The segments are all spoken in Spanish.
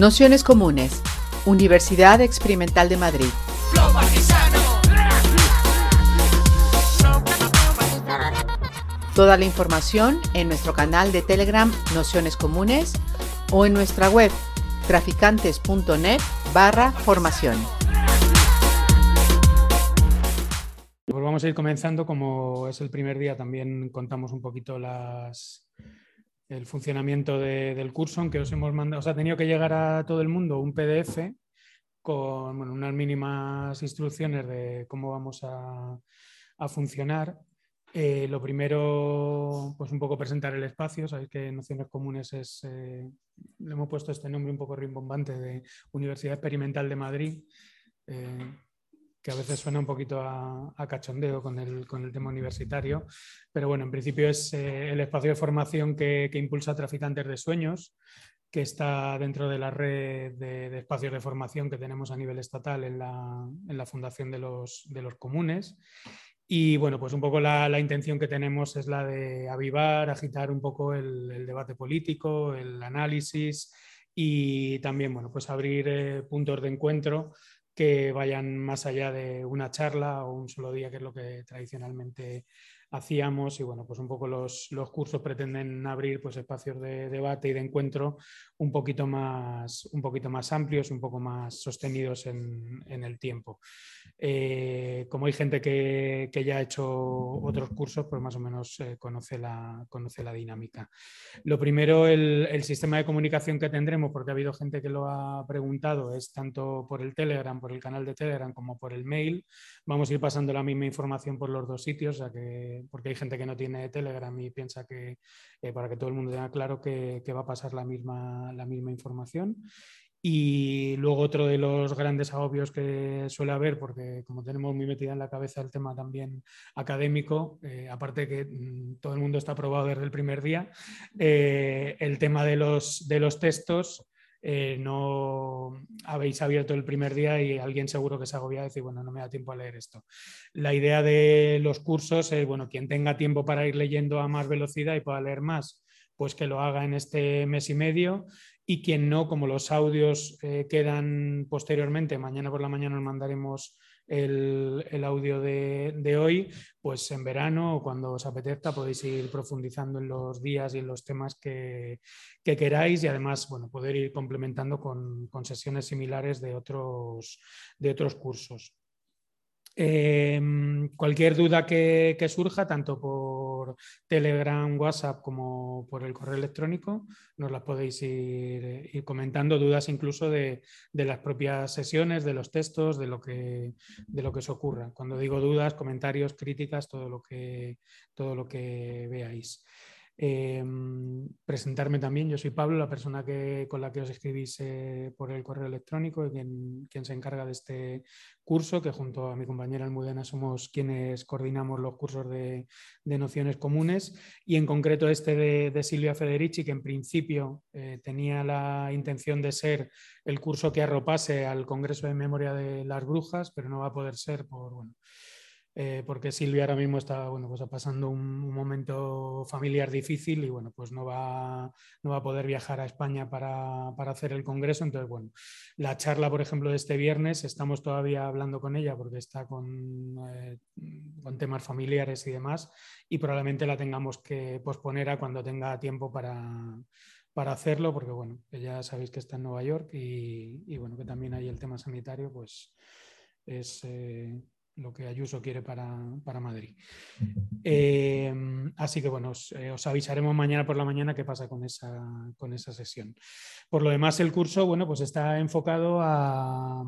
Nociones Comunes, Universidad Experimental de Madrid. Toda la información en nuestro canal de Telegram Nociones Comunes o en nuestra web traficantes.net barra formación. Pues a ir comenzando, como es el primer día, también contamos un poquito las, el funcionamiento del curso, aunque os hemos mandado, os ha tenido que llegar a todo el mundo un PDF con unas mínimas instrucciones de cómo vamos a, funcionar. Eh, lo primero, pues un poco presentar el espacio. Sabéis que Nociones Comunes es, eh, le hemos puesto este nombre un poco rimbombante de Universidad Experimental de Madrid. Eh, que a veces suena un poquito a, cachondeo con el, tema universitario, pero bueno, en principio es eh, el espacio de formación que, impulsa Traficantes de Sueños, que está dentro de la red de, espacios de formación que tenemos a nivel estatal en la, Fundación de los, Comunes. Y bueno, pues un poco la, intención que tenemos es la de avivar, agitar un poco el, debate político, el análisis y también, bueno, pues abrir eh, puntos de encuentro que vayan más allá de una charla o un solo día, que es lo que tradicionalmente hacíamos y bueno, pues un poco los, cursos pretenden abrir pues espacios de debate y de encuentro un poquito más, un poquito más amplios, un poco más sostenidos en, el tiempo. Eh, como hay gente que, ya ha hecho otros cursos, pues más o menos eh, conoce, la, conoce la dinámica. Lo primero, el, el, sistema de comunicación que tendremos, porque ha habido gente que lo ha preguntado, es tanto por el Telegram, por el canal de Telegram como por el mail. Vamos a ir pasando la misma información por los dos sitios, o sea que porque hay gente que no tiene Telegram y piensa que eh, para que todo el mundo tenga claro que, va a pasar la misma, la misma información. Y luego otro de los grandes agobios que suele haber, porque como tenemos muy metida en la cabeza el tema también académico, eh, aparte que mm, todo el mundo está aprobado desde el primer día, eh, el tema de los, de los textos eh, no habéis abierto el primer día y alguien seguro que se agobia y decir, bueno, no me da tiempo a leer esto. La idea de los cursos es, bueno, quien tenga tiempo para ir leyendo a más velocidad y pueda leer más, pues que lo haga en este mes y medio y quien no, como los audios eh, quedan posteriormente, mañana por la mañana nos mandaremos el, audio de, hoy, pues en verano o cuando os apetezca podéis ir profundizando en los días y en los temas que, queráis y además bueno, poder ir complementando con, sesiones similares de otros, de otros cursos. Em, cualquier duda que, surja, tanto por Telegram, WhatsApp como por el correo electrónico, nos las podéis ir, comentando, dudas incluso de, las propias sesiones, de los textos, de lo, que, de lo que os ocurra. Cuando digo dudas, comentarios, críticas, todo lo que, todo lo que veáis. Em, presentarme también, yo soy Pablo, la persona que, con la que os escribís eh, por el correo electrónico y quien, quien, se encarga de este curso, que junto a mi compañera Almudena somos quienes coordinamos los cursos de, nociones comunes. Y en concreto este de, Silvia Federici, que en principio eh, tenía la intención de ser el curso que arropase al Congreso de Memoria de las Brujas, pero no va a poder ser por, bueno, eh, porque Silvia ahora mismo está bueno, pues pasando un, momento familiar difícil y bueno, pues no va, no va a poder viajar a España para, hacer el congreso. Entonces, bueno, la charla, por ejemplo, de este viernes, estamos todavía hablando con ella porque está con, eh, con temas familiares y demás y probablemente la tengamos que posponer a cuando tenga tiempo para, para hacerlo, porque bueno, ya sabéis que está en Nueva York y, bueno, que también hay el tema sanitario, pues es, eh, lo que Ayuso quiere para, Madrid. Eh, así que bueno, eh, os, avisaremos mañana por la mañana qué pasa con esa, con esa sesión. Por lo demás, el curso bueno, pues está enfocado a,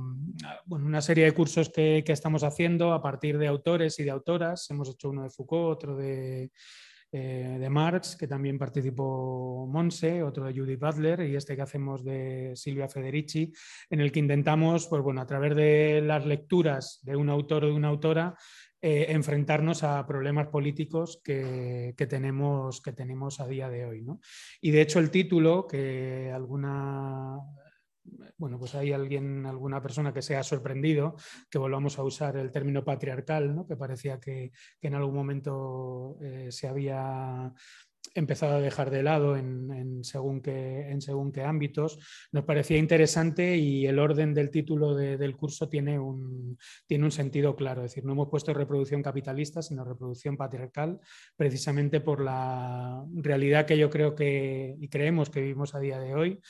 una serie de cursos que, que estamos haciendo a partir de autores y de autoras. Hemos hecho uno de Foucault, otro de eh, de Marx, que también participó Monse, otro de Judith Butler y este que hacemos de Silvia Federici, en el que intentamos, pues bueno, a través de las lecturas de un autor o de una autora, eh, enfrentarnos a problemas políticos que, tenemos, que tenemos a día de hoy. Y de hecho el título, que alguna bueno, pues hay alguien, alguna persona que se ha sorprendido que volvamos a usar el término patriarcal, ¿no? que parecía que, en algún momento eh, se había empezado a dejar de lado en, según, qué, en según qué ámbitos. Nos parecía interesante y el orden del título del curso tiene un, tiene un sentido claro. Es decir, no hemos puesto reproducción capitalista, sino reproducción patriarcal, precisamente por la realidad que yo creo que y creemos que vivimos a día de hoy.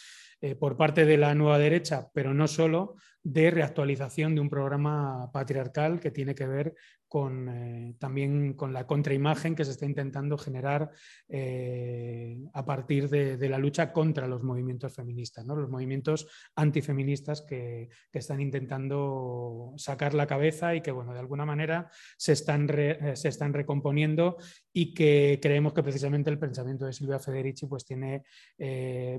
Eh, por parte de la nueva derecha, pero no solo, de reactualización de un programa patriarcal que tiene que ver con, eh, también con la contraimagen que se está intentando generar eh, a partir de, la lucha contra los movimientos feministas, ¿no? los movimientos antifeministas que, que, están intentando sacar la cabeza y que bueno, de alguna manera se están, eh, se están recomponiendo y que creemos que precisamente el pensamiento de Silvia Federici pues, tiene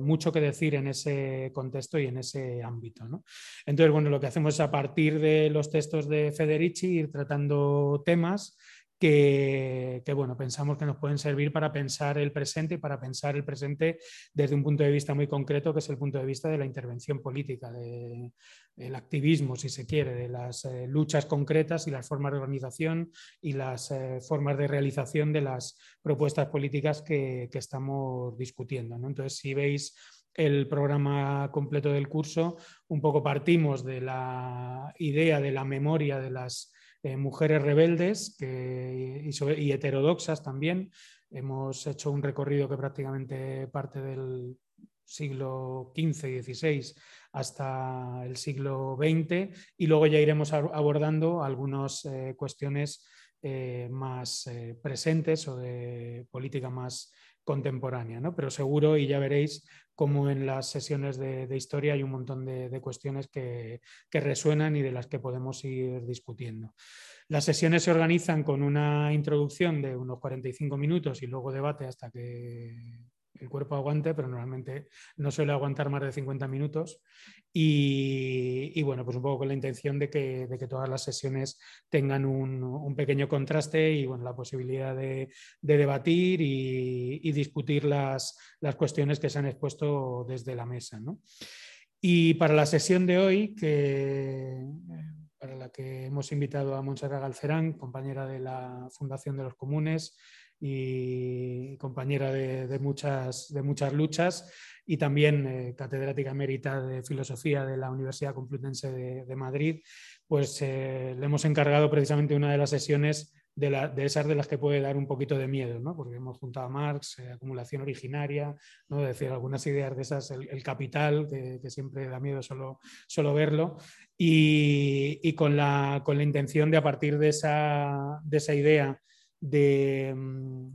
mucho que decir en ese contexto y en ese ámbito. ¿no? Entonces, bueno, lo que hacemos es a partir de los textos de Federici ir tratando temas que, bueno, pensamos que nos pueden servir para pensar el presente y para pensar el presente desde un punto de vista muy concreto, que es el punto de vista de la intervención política, del activismo, si se quiere, de las eh, luchas concretas y las formas de organización y las eh, formas de realización de las propuestas políticas que, estamos discutiendo. Entonces, si veis el programa completo del curso, un poco partimos de la idea de la memoria de las eh, mujeres rebeldes y, heterodoxas también. Hemos hecho un recorrido que prácticamente parte del siglo XV y XVI hasta el siglo XX y luego ya iremos abordando algunas eh, cuestiones eh, más presentes o de política más contemporánea, ¿no? pero seguro y ya veréis cómo en las sesiones de, historia hay un montón de, cuestiones que, resuenan y de las que podemos ir discutiendo. Las sesiones se organizan con una introducción de unos 45 minutos y luego debate hasta que el cuerpo aguante, pero normalmente no suele aguantar más de 50 minutos. Y, bueno, pues un poco con la intención de que, todas las sesiones tengan un, pequeño contraste y bueno, la posibilidad de, debatir y, discutir las, cuestiones que se han expuesto desde la mesa. Y para la sesión de hoy, que para la que hemos invitado a Montserrat Galcerán, compañera de la Fundación de los Comunes, y compañera de, muchas, de muchas luchas y también eh, catedrática emérita de filosofía de la Universidad Complutense de, Madrid, pues eh, le hemos encargado precisamente una de las sesiones de, de, esas de las que puede dar un poquito de miedo, ¿no? porque hemos juntado a Marx, eh, acumulación originaria, ¿no? decir, algunas ideas de esas, el, capital, que, siempre da miedo solo, solo verlo, y, y con, la, con, la, intención de a partir de esa, de esa idea de, mm,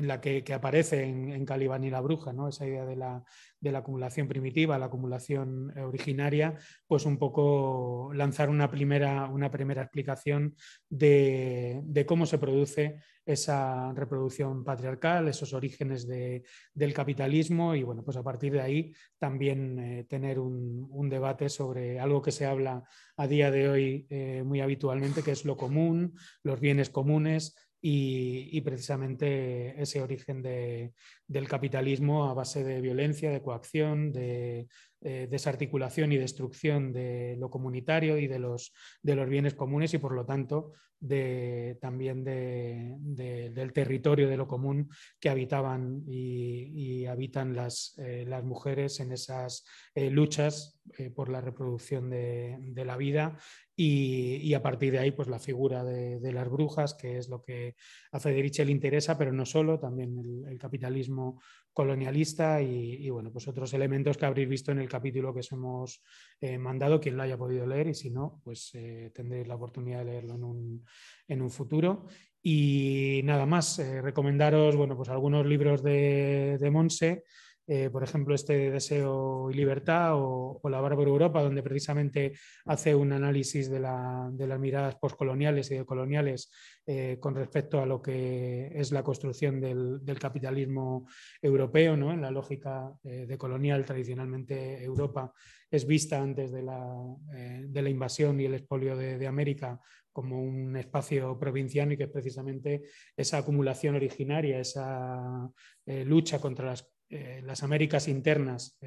en la que, aparece en, en, Calibán y la bruja, ¿no? esa idea de la, de la, acumulación primitiva, la acumulación eh, originaria, pues un poco lanzar una primera, una primera explicación de, de cómo se produce esa reproducción patriarcal, esos orígenes del capitalismo y bueno, pues a partir de ahí también eh, tener un, debate sobre algo que se habla a día de hoy eh, muy habitualmente, que es lo común, los bienes comunes, y, precisamente ese origen del capitalismo a base de violencia, de coacción, de eh, desarticulación y destrucción de lo comunitario y de los, de los bienes comunes y por lo tanto de, también del territorio de lo común que habitaban y, habitan las, eh, las, mujeres en esas eh, luchas por la reproducción de, la vida y, a partir de ahí pues la figura de, las brujas que es lo que a Federici le interesa pero no solo, también el, capitalismo colonialista y, bueno pues otros elementos que habréis visto en el capítulo que os hemos eh, mandado, quien lo haya podido leer y si no, pues eh, tendréis la oportunidad de leerlo en un, en un futuro. Y nada más, eh, recomendaros bueno, pues algunos libros de, de Monse. Eh, por ejemplo, este Deseo y Libertad o, La Bárbara Europa, donde precisamente hace un análisis de, las miradas postcoloniales y decoloniales eh, con respecto a lo que es la construcción del, capitalismo europeo, ¿no? en la lógica eh, decolonial. Tradicionalmente Europa es vista antes de la, invasión y el expolio de, América como un espacio provinciano y que es precisamente esa acumulación originaria, esa lucha contra las eh, las Américas internas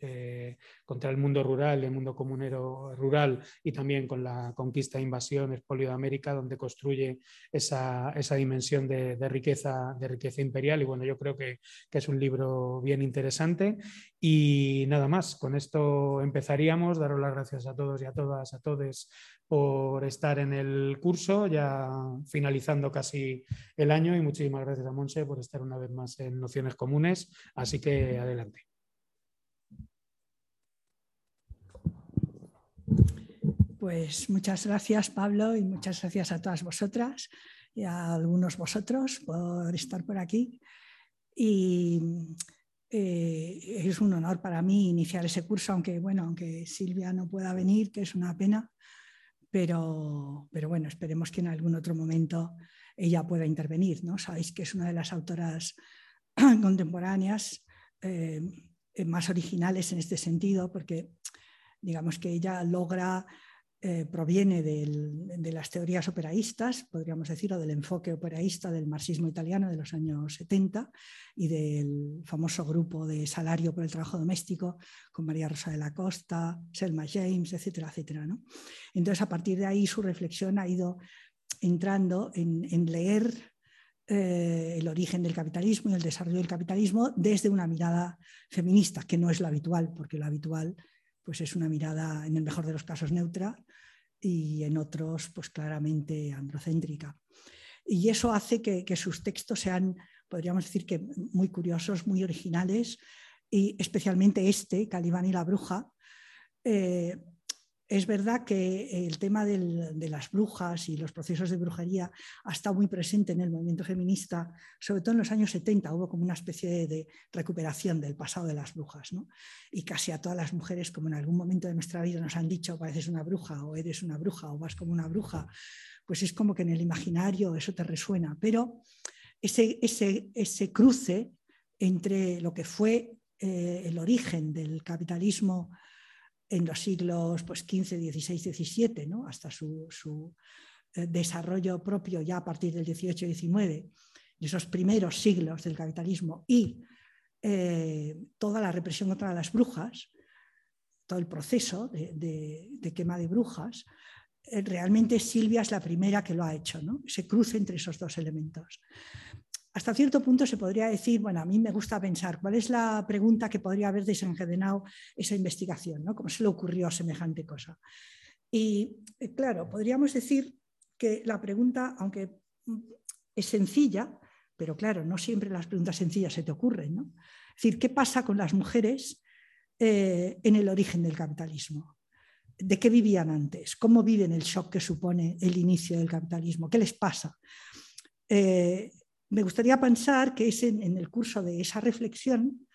eh, contra el mundo rural, el mundo comunero rural y también con la conquista e invasión, expolio de América, donde construye esa, dimensión de, riqueza, de riqueza imperial. Y bueno, yo creo que, que, es un libro bien interesante. Y nada más, con esto empezaríamos. Daros las gracias a todos y a todas, a todos por estar en el curso, ya finalizando casi el año y muchísimas gracias a Monse por estar una vez más en Nociones Comunes. Así que adelante. Pues muchas gracias Pablo y muchas gracias a todas vosotras y a algunos vosotros por estar por aquí. Y eh, es un honor para mí iniciar ese curso, aunque bueno, aunque Silvia no pueda venir, que es una pena, pero, pero bueno, esperemos que en algún otro momento ella pueda intervenir. ¿no? Sabéis que es una de las autoras contemporáneas eh, más originales en este sentido, porque digamos que ella logra eh, proviene de las teorías operaístas, podríamos decir, o del enfoque operaísta del marxismo italiano de los años 70 y del famoso grupo de salario por el trabajo doméstico con María Rosa de la Costa, Selma James, etcétera, etcétera. Entonces, a partir de ahí su reflexión ha ido entrando en, leer eh, el origen del capitalismo y el desarrollo del capitalismo desde una mirada feminista, que no es lo habitual, porque lo habitual pues es una mirada, en el mejor de los casos, neutra y en otros, pues claramente androcéntrica. Y eso hace que, sus textos sean, podríamos decir que muy curiosos, muy originales, y especialmente este, Calibán y la bruja, eh, es verdad que el tema de las brujas y los procesos de brujería ha estado muy presente en el movimiento feminista, sobre todo en los años 70 hubo como una especie de recuperación del pasado de las brujas. Y casi a todas las mujeres, como en algún momento de nuestra vida nos han dicho, pareces una bruja o eres una bruja o vas como una bruja, pues es como que en el imaginario eso te resuena. Pero ese cruce entre lo que fue eh, el origen del capitalismo, en los siglos pues, 15, 16, 17, ¿no? hasta su, eh, desarrollo propio ya a partir del 18 y 19, esos primeros siglos del capitalismo y eh, toda la represión contra las brujas, todo el proceso de, quema de brujas, eh, realmente Silvia es la primera que lo ha hecho, ¿no? se cruce entre esos dos elementos hasta cierto punto se podría decir, bueno, a mí me gusta pensar cuál es la pregunta que podría haber desencadenado esa investigación, ¿no? ¿Cómo se le ocurrió semejante cosa? Y eh, claro, podríamos decir que la pregunta, aunque es sencilla, pero claro, no siempre las preguntas sencillas se te ocurren, ¿no? Es decir, ¿qué pasa con las mujeres eh, en el origen del capitalismo? ¿De qué vivían antes? ¿Cómo viven el shock que supone el inicio del capitalismo? ¿Qué les pasa? Eh, me gustaría pensar que es en, el curso de esa reflexión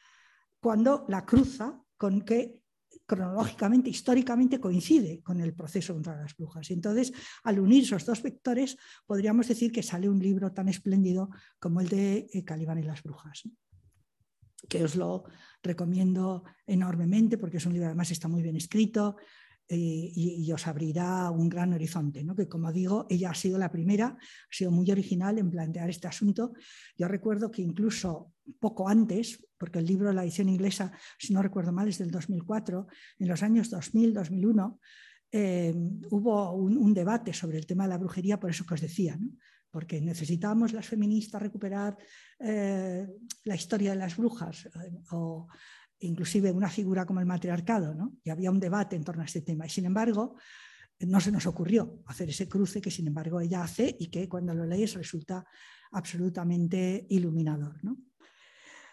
cuando la cruza con que cronológicamente, históricamente coincide con el proceso contra las brujas. Entonces, al unir esos dos vectores, podríamos decir que sale un libro tan espléndido como el de eh, Calibán y las brujas, que os lo recomiendo enormemente porque es un libro, además está muy bien escrito, eh, y, os abrirá un gran horizonte, ¿no? que como digo, ella ha sido la primera, ha sido muy original en plantear este asunto. Yo recuerdo que incluso poco antes, porque el libro, la edición inglesa, si no recuerdo mal, es del 2004, en los años 2000-2001, eh, hubo un, debate sobre el tema de la brujería, por eso que os decía, porque necesitábamos las feministas recuperar eh, la historia de las brujas inclusive una figura como el matriarcado, ¿no? y había un debate en torno a este tema. Y sin embargo, no se nos ocurrió hacer ese cruce que sin embargo ella hace y que cuando lo lees resulta absolutamente iluminador.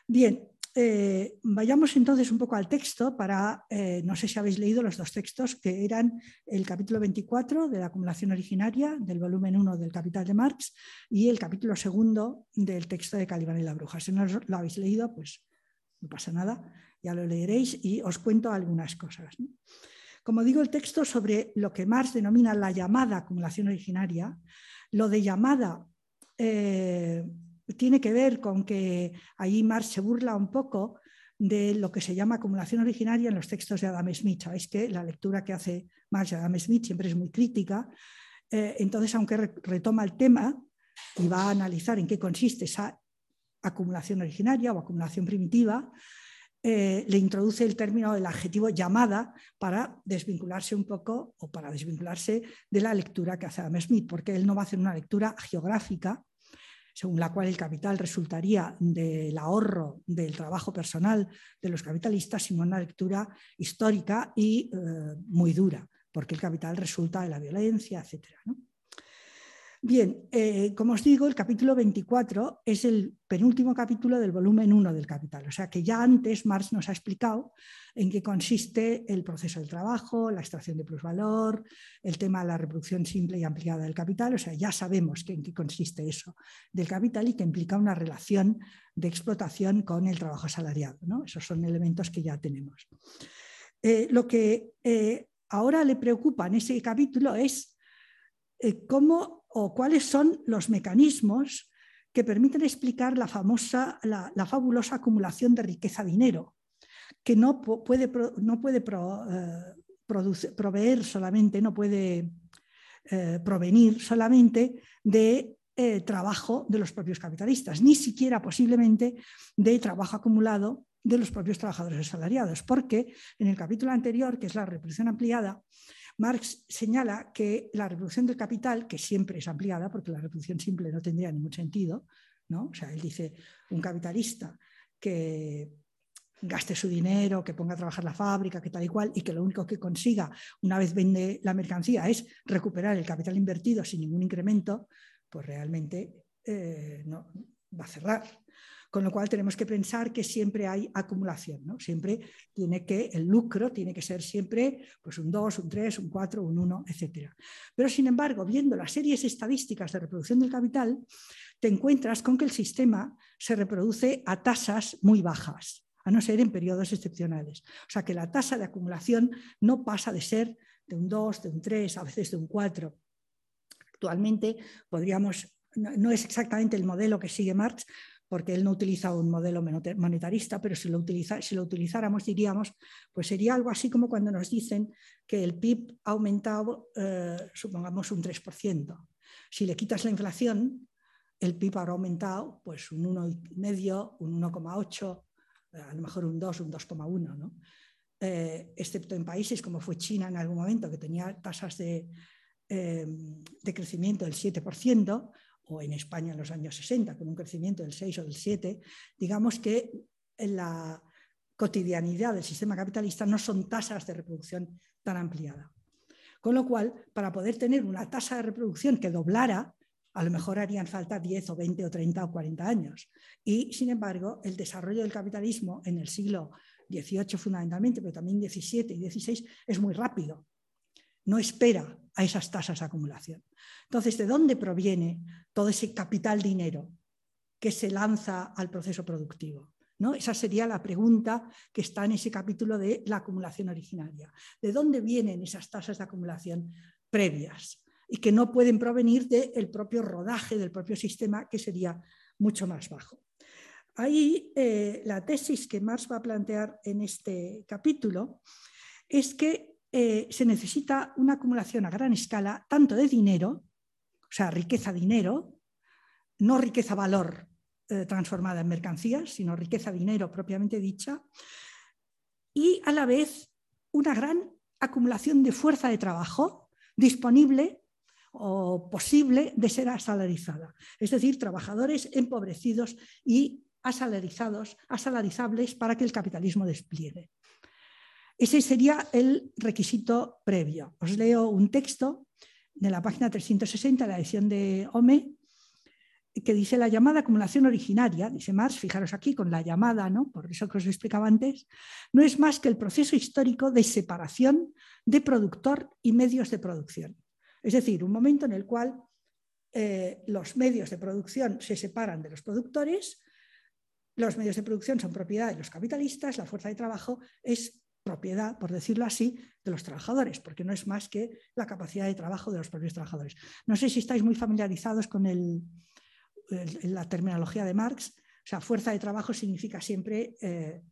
Bien, eh, vayamos entonces un poco al texto para, eh, no sé si habéis leído los dos textos que eran el capítulo 24 de la acumulación originaria del volumen 1 del Capital de Marx y el capítulo segundo del texto de Calibán y la Bruja. Si no lo habéis leído, pues no pasa nada ya lo leeréis y os cuento algunas cosas. Como digo, el texto sobre lo que Marx denomina la llamada acumulación originaria, lo de llamada eh, tiene que ver con que ahí Marx se burla un poco de lo que se llama acumulación originaria en los textos de Adam Smith. Sabéis que la lectura que hace Marx de Adam Smith siempre es muy crítica. Eh, entonces, aunque retoma el tema y va a analizar en qué consiste esa acumulación originaria o acumulación primitiva, eh, le introduce el término, el adjetivo llamada para desvincularse un poco o para desvincularse de la lectura que hace Adam Smith, porque él no va a hacer una lectura geográfica, según la cual el capital resultaría del ahorro del trabajo personal de los capitalistas, sino una lectura histórica y eh, muy dura, porque el capital resulta de la violencia, etc. Bien, eh, como os digo, el capítulo 24 es el penúltimo capítulo del volumen 1 del Capital. O sea que ya antes Marx nos ha explicado en qué consiste el proceso del trabajo, la extracción de plusvalor, el tema de la reproducción simple y ampliada del capital. O sea, ya sabemos en qué consiste eso del capital y que implica una relación de explotación con el trabajo asalariado. ¿no? Esos son elementos que ya tenemos. Eh, lo que eh, ahora le preocupa en ese capítulo es cómo o cuáles son los mecanismos que permiten explicar la famosa, la, fabulosa acumulación de riqueza-dinero, que no puede, no puede eh, proveer solamente, no puede eh, provenir solamente de eh, trabajo de los propios capitalistas, ni siquiera posiblemente de trabajo acumulado de los propios trabajadores asalariados, porque en el capítulo anterior, que es la reproducción ampliada, Marx señala que la reproducción del capital, que siempre es ampliada, porque la reproducción simple no tendría ningún sentido, ¿no? O sea, él dice, un capitalista que gaste su dinero, que ponga a trabajar la fábrica, que tal y cual, y que lo único que consiga una vez vende la mercancía es recuperar el capital invertido sin ningún incremento, pues realmente eh, no, va a cerrar. Con lo cual tenemos que pensar que siempre hay acumulación, ¿no? Siempre tiene que, el lucro tiene que ser siempre pues un 2, un 3, un 4, un 1, etc. Pero sin embargo, viendo las series estadísticas de reproducción del capital, te encuentras con que el sistema se reproduce a tasas muy bajas, a no ser en periodos excepcionales. O sea que la tasa de acumulación no pasa de ser de un 2, de un 3, a veces de un 4. Actualmente podríamos, no es exactamente el modelo que sigue Marx, porque él no utiliza un modelo monetarista, pero si lo, utilizáramos diríamos, pues sería algo así como cuando nos dicen que el PIB ha aumentado, eh, supongamos, un 3%. Si le quitas la inflación, el PIB habrá aumentado pues un 1,5, un 1,8, eh, a lo mejor un 2, un 2,1, ¿no? Eh, excepto en países como fue China en algún momento, que tenía tasas de crecimiento del 7%, o en España en los años 60, con un crecimiento del 6 o del 7, digamos que en la cotidianidad del sistema capitalista no son tasas de reproducción tan ampliada. Con lo cual, para poder tener una tasa de reproducción que doblara, a lo mejor harían falta 10 o 20 o 30 o 40 años. Y, sin embargo, el desarrollo del capitalismo en el siglo XVIII fundamentalmente, pero también XVII y XVI, es muy rápido no espera a esas tasas de acumulación. Entonces, ¿de dónde proviene todo ese capital dinero que se lanza al proceso productivo? ¿No? Esa sería la pregunta que está en ese capítulo de la acumulación originaria. ¿De dónde vienen esas tasas de acumulación previas y que no pueden provenir del propio rodaje del propio sistema, que sería mucho más bajo? Ahí eh, la tesis que Marx va a plantear en este capítulo es que eh, se necesita una acumulación a gran escala, tanto de dinero, o sea, riqueza-dinero, no riqueza-valor eh, transformada en mercancías, sino riqueza-dinero propiamente dicha, y a la vez una gran acumulación de fuerza de trabajo disponible o posible de ser asalarizada, es decir, trabajadores empobrecidos y asalarizados, asalarizables para que el capitalismo despliegue. Ese sería el requisito previo. Os leo un texto de la página 360, la edición de OME, que dice la llamada acumulación originaria, dice Marx, fijaros aquí con la llamada, ¿no? por eso que os explicaba antes, no es más que el proceso histórico de separación de productor y medios de producción. Es decir, un momento en el cual eh, los medios de producción se separan de los productores, los medios de producción son propiedad de los capitalistas, la fuerza de trabajo es propiedad, por decirlo así, de los trabajadores, porque no es más que la capacidad de trabajo de los propios trabajadores. No sé si estáis muy familiarizados con la terminología de Marx. O sea, fuerza de trabajo significa siempre eh,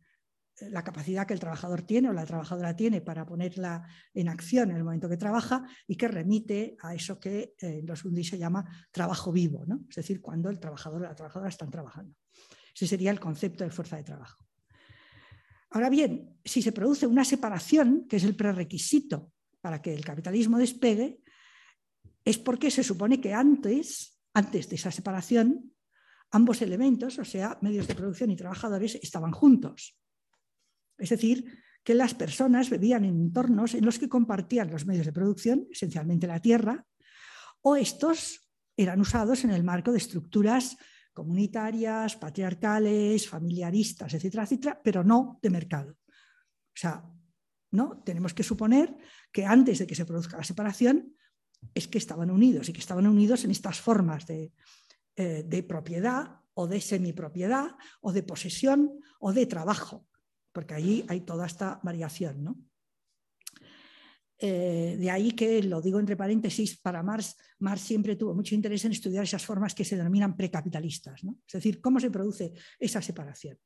la capacidad que el trabajador tiene o la trabajadora tiene para ponerla en acción en el momento que trabaja y que remite a eso que en los Fundis se llama trabajo vivo, ¿no? es decir, cuando el trabajador o la trabajadora están trabajando. Ese sería el concepto de fuerza de trabajo. Ahora bien, si se produce una separación, que es el prerequisito para que el capitalismo despegue, es porque se supone que antes, antes de esa separación, ambos elementos, o sea, medios de producción y trabajadores, estaban juntos. Es decir, que las personas vivían en entornos en los que compartían los medios de producción, esencialmente la tierra, o estos eran usados en el marco de estructuras comunitarias, patriarcales, familiaristas, etcétera, etcétera, pero no de mercado. O sea, ¿no? tenemos que suponer que antes de que se produzca la separación es que estaban unidos y que estaban unidos en estas formas de, eh, de propiedad o de semipropiedad o de posesión o de trabajo porque allí hay toda esta variación. ¿no? Eh, de ahí que, lo digo entre paréntesis, para Marx, Marx siempre tuvo mucho interés en estudiar esas formas que se denominan precapitalistas, ¿no? es decir, cómo se produce esa separación.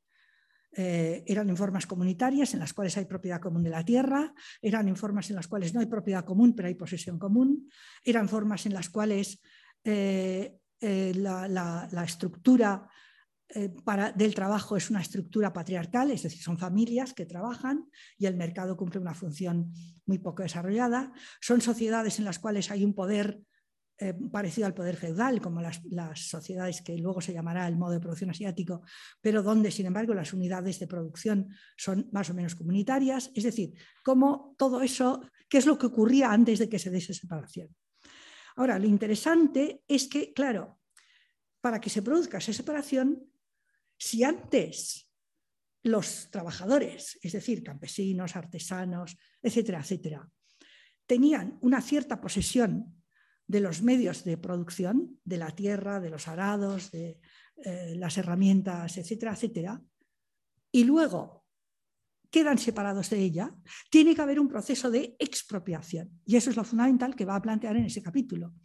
Eh, eran en formas comunitarias en las cuales hay propiedad común de la tierra, eran en formas en las cuales no hay propiedad común pero hay posesión común, eran formas en las cuales eh, la, la, estructura eh, del trabajo es una estructura patriarcal, es decir, son familias que trabajan y el mercado cumple una función muy poco desarrollada. Son sociedades en las cuales hay un poder eh, parecido al poder feudal, como las, sociedades que luego se llamará el modo de producción asiático, pero donde, sin embargo, las unidades de producción son más o menos comunitarias. Es decir, cómo todo eso, qué es lo que ocurría antes de que se diese separación. Ahora, lo interesante es que, claro, para que se produzca esa separación, si antes los trabajadores, es decir, campesinos, artesanos, etcétera, etcétera, tenían una cierta posesión de los medios de producción, de la tierra, de los arados, de eh, las herramientas, etcétera, etcétera, y luego quedan separados de ella, tiene que haber un proceso de expropiación. Y eso es lo fundamental que va a plantear en ese capítulo.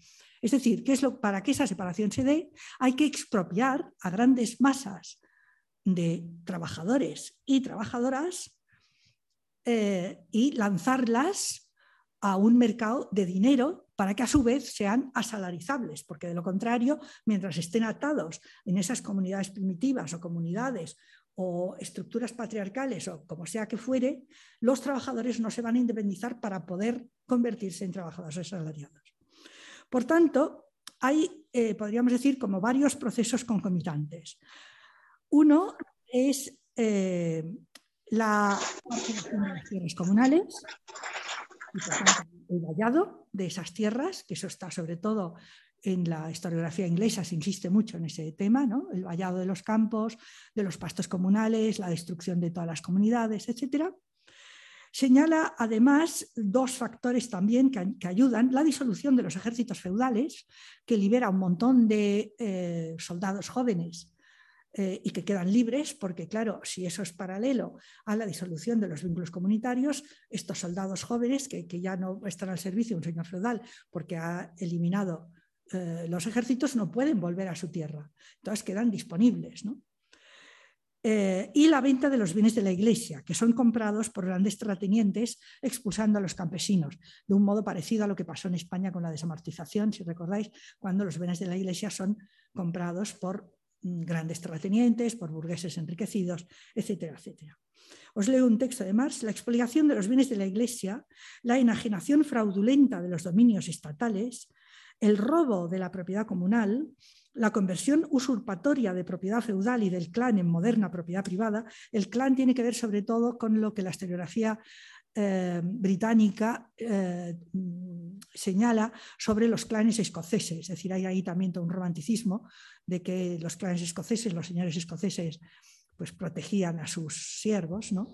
Es decir, ¿qué es lo, para que esa separación se dé, hay que expropiar a grandes masas de trabajadores y trabajadoras eh, y lanzarlas a un mercado de dinero para que a su vez sean asalarizables, porque de lo contrario, mientras estén atados en esas comunidades primitivas o comunidades o estructuras patriarcales o como sea que fuere, los trabajadores no se van a independizar para poder convertirse en trabajadores asalariados. Por tanto, hay, eh, podríamos decir, como varios procesos concomitantes. Uno es eh, la las comunales, el vallado de esas tierras, que eso está sobre todo en la historiografía inglesa, se insiste mucho en ese tema, ¿no? el vallado de los campos, de los pastos comunales, la destrucción de todas las comunidades, etc. Señala además dos factores también que, ayudan, la disolución de los ejércitos feudales, que libera un montón de eh, soldados jóvenes eh, y que quedan libres, porque claro, si eso es paralelo a la disolución de los vínculos comunitarios, estos soldados jóvenes que, ya no están al servicio de un señor feudal porque ha eliminado eh, los ejércitos, no pueden volver a su tierra. Entonces quedan disponibles. Eh, y la venta de los bienes de la iglesia, que son comprados por grandes terratenientes expulsando a los campesinos, de un modo parecido a lo que pasó en España con la desamortización, si recordáis, cuando los bienes de la iglesia son comprados por grandes terratenientes, por burgueses enriquecidos, etcétera, etcétera. Os leo un texto de Marx, la expoliación de los bienes de la Iglesia, la enajenación fraudulenta de los dominios estatales, el robo de la propiedad comunal, la conversión usurpatoria de propiedad feudal y del clan en moderna propiedad privada. El clan tiene que ver sobre todo con lo que la historiografía eh, británica eh, señala sobre los clanes escoceses. Es decir, hay ahí también todo un romanticismo de que los clanes escoceses, los señores escoceses, pues protegían a sus siervos, ¿no?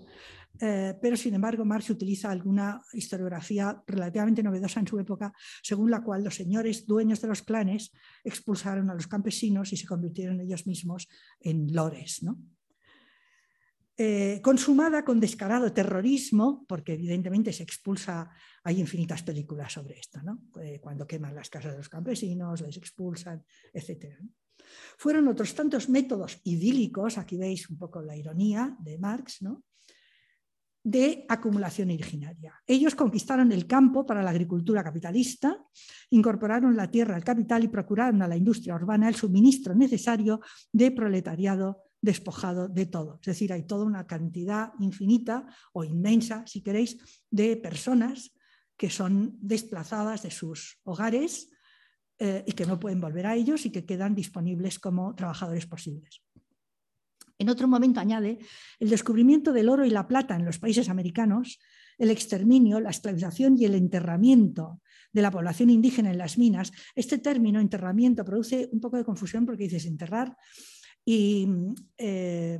Eh, pero sin embargo Marx utiliza alguna historiografía relativamente novedosa en su época, según la cual los señores dueños de los clanes expulsaron a los campesinos y se convirtieron ellos mismos en lores. ¿no? Eh, consumada con descarado terrorismo, porque evidentemente se expulsa, hay infinitas películas sobre esto, eh, cuando queman las casas de los campesinos, les expulsan, etc. Fueron otros tantos métodos idílicos, aquí veis un poco la ironía de Marx, de acumulación originaria. Ellos conquistaron el campo para la agricultura capitalista, incorporaron la tierra al capital y procuraron a la industria urbana el suministro necesario de proletariado despojado de todo. Es decir, hay toda una cantidad infinita o inmensa, si queréis, de personas que son desplazadas de sus hogares eh, y que no pueden volver a ellos y que quedan disponibles como trabajadores posibles. En otro momento añade, el descubrimiento del oro y la plata en los países americanos, el exterminio, la esclavización y el enterramiento de la población indígena en las minas. Este término, enterramiento, produce un poco de confusión porque dices enterrar y eh,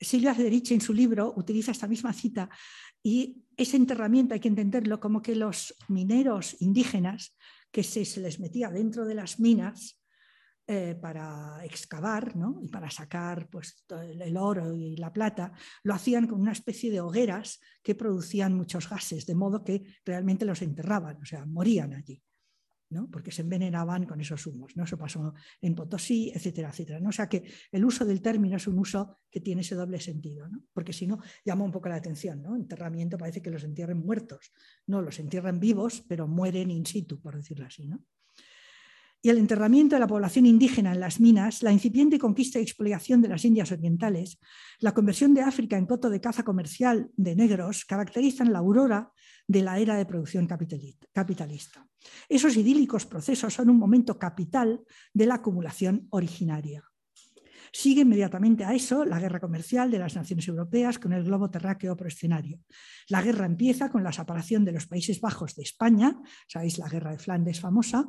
Silvia Federici en su libro utiliza esta misma cita y ese enterramiento hay que entenderlo como que los mineros indígenas que se, se les metía dentro de las minas eh, para excavar y para sacar pues, el oro y la plata, lo hacían con una especie de hogueras que producían muchos gases, de modo que realmente los enterraban, o sea, morían allí. ¿No? porque se envenenaban con esos humos. ¿no? Eso pasó en Potosí, etcétera, etcétera. ¿no? O sea que el uso del término es un uso que tiene ese doble sentido, ¿no? porque si no, llama un poco la atención. ¿no? Enterramiento parece que los entierren muertos. No, los entierran vivos, pero mueren in situ, por decirlo así. ¿no? Y el enterramiento de la población indígena en las minas, la incipiente conquista y expoliación de las Indias Orientales, la conversión de África en coto de caza comercial de negros caracterizan la aurora de la era de producción capitalista. Esos idílicos procesos son un momento capital de la acumulación originaria. Sigue inmediatamente a eso la guerra comercial de las naciones europeas con el globo terráqueo por escenario. La guerra empieza con la separación de los Países Bajos de España, sabéis la guerra de Flandes famosa,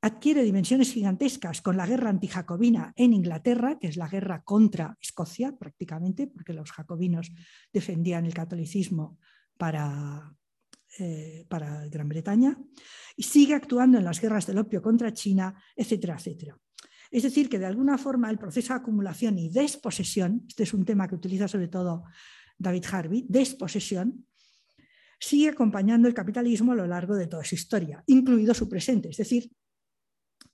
adquiere dimensiones gigantescas con la guerra antijacobina en Inglaterra, que es la guerra contra Escocia prácticamente, porque los jacobinos defendían el catolicismo para, eh, para Gran Bretaña, y sigue actuando en las guerras del opio contra China, etcétera, etcétera. Es decir, que de alguna forma el proceso de acumulación y desposesión, este es un tema que utiliza sobre todo David Harvey, desposesión, sigue acompañando el capitalismo a lo largo de toda su historia, incluido su presente, es decir,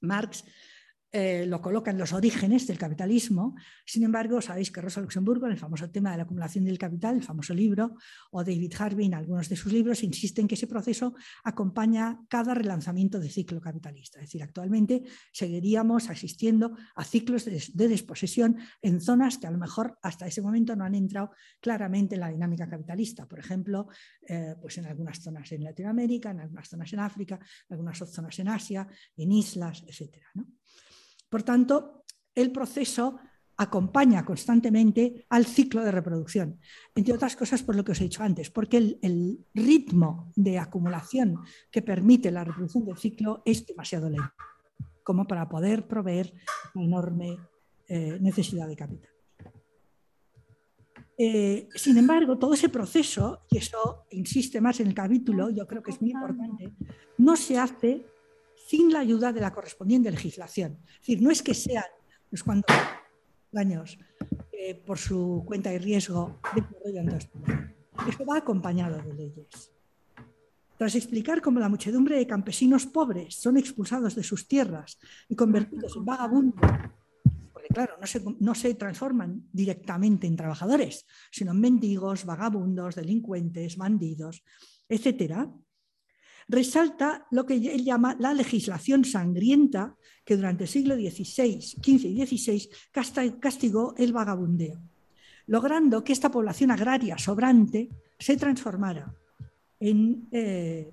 Marx eh, lo coloca en los orígenes del capitalismo. Sin embargo, sabéis que Rosa Luxemburgo, en el famoso tema de la acumulación del capital, el famoso libro, o David Harvey en algunos de sus libros, insisten que ese proceso acompaña cada relanzamiento del ciclo capitalista. Es decir, actualmente seguiríamos asistiendo a ciclos de, desposesión en zonas que a lo mejor hasta ese momento no han entrado claramente en la dinámica capitalista. Por ejemplo, eh, pues en algunas zonas en Latinoamérica, en algunas zonas en África, en algunas zonas en Asia, en islas, etc. Por tanto, el proceso acompaña constantemente al ciclo de reproducción, entre otras cosas por lo que os he dicho antes, porque el, ritmo de acumulación que permite la reproducción del ciclo es demasiado lento, como para poder proveer una enorme eh, necesidad de capital. Eh, sin embargo, todo ese proceso, y eso insiste más en el capítulo, yo creo que es muy importante, no se hace sin la ayuda de la correspondiente legislación. Es decir, no es que sean los cuantos años eh, por su cuenta y riesgo esto. Esto va acompañado de leyes. Tras explicar cómo la muchedumbre de campesinos pobres son expulsados de sus tierras y convertidos en vagabundos, porque claro, no se, no se transforman directamente en trabajadores, sino en mendigos, vagabundos, delincuentes, bandidos, etcétera, resalta lo que él llama la legislación sangrienta que durante el siglo XVI, XV y XVI castigó el vagabundeo, logrando que esta población agraria sobrante se transformara en eh,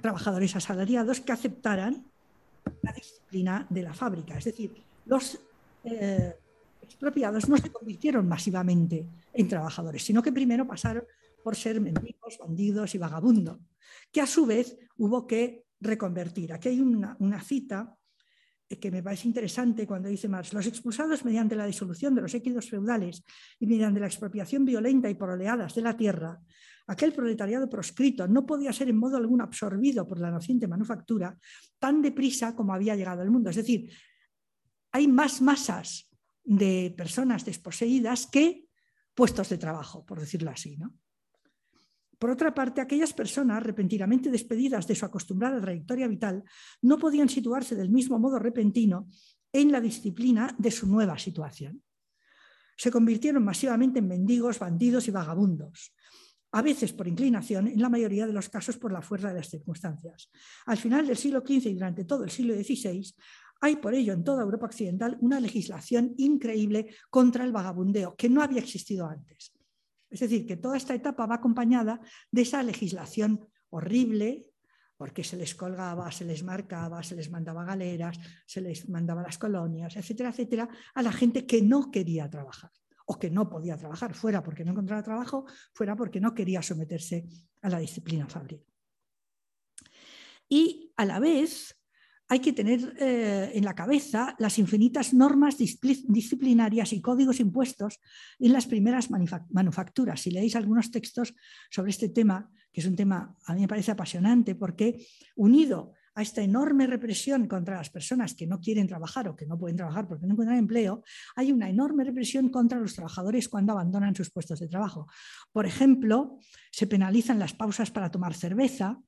trabajadores asalariados que aceptaran la disciplina de la fábrica. Es decir, los eh, expropiados no se convirtieron masivamente en trabajadores, sino que primero pasaron por ser mendigos, bandidos y vagabundos, que a su vez hubo que reconvertir. Aquí hay una, cita eh, que me parece interesante cuando dice Marx, los expulsados mediante la disolución de los équidos feudales y mediante la expropiación violenta y por oleadas de la tierra, aquel proletariado proscrito no podía ser en modo alguno absorbido por la naciente manufactura tan deprisa como había llegado al mundo. Es decir, hay más masas de personas desposeídas que puestos de trabajo, por decirlo así. ¿no? Por otra parte, aquellas personas repentinamente despedidas de su acostumbrada trayectoria vital no podían situarse del mismo modo repentino en la disciplina de su nueva situación. se convirtieron masivamente en mendigos, bandidos y vagabundos, a veces por inclinación, en la mayoría de los casos por la fuerza de las circunstancias. Al final del siglo XV y durante todo el siglo XVI, hay por ello en toda Europa Occidental una legislación increíble contra el vagabundeo que no había existido antes. Es decir, que toda esta etapa va acompañada de esa legislación horrible, porque se les colgaba, se les marcaba, se les mandaba galeras, se les mandaba las colonias, etcétera, etcétera, a la gente que no quería trabajar o que no podía trabajar, fuera porque no encontraba trabajo, fuera porque no quería someterse a la disciplina fabril. Y a la vez hay que tener eh, en la cabeza las infinitas normas disciplinarias y códigos impuestos en las primeras manufacturas. Si leéis algunos textos sobre este tema, que es un tema a mí me parece apasionante, porque unido a esta enorme represión contra las personas que no quieren trabajar o que no pueden trabajar porque no encuentran empleo, hay una enorme represión contra los trabajadores cuando abandonan sus puestos de trabajo. Por ejemplo, se penalizan las pausas para tomar cerveza,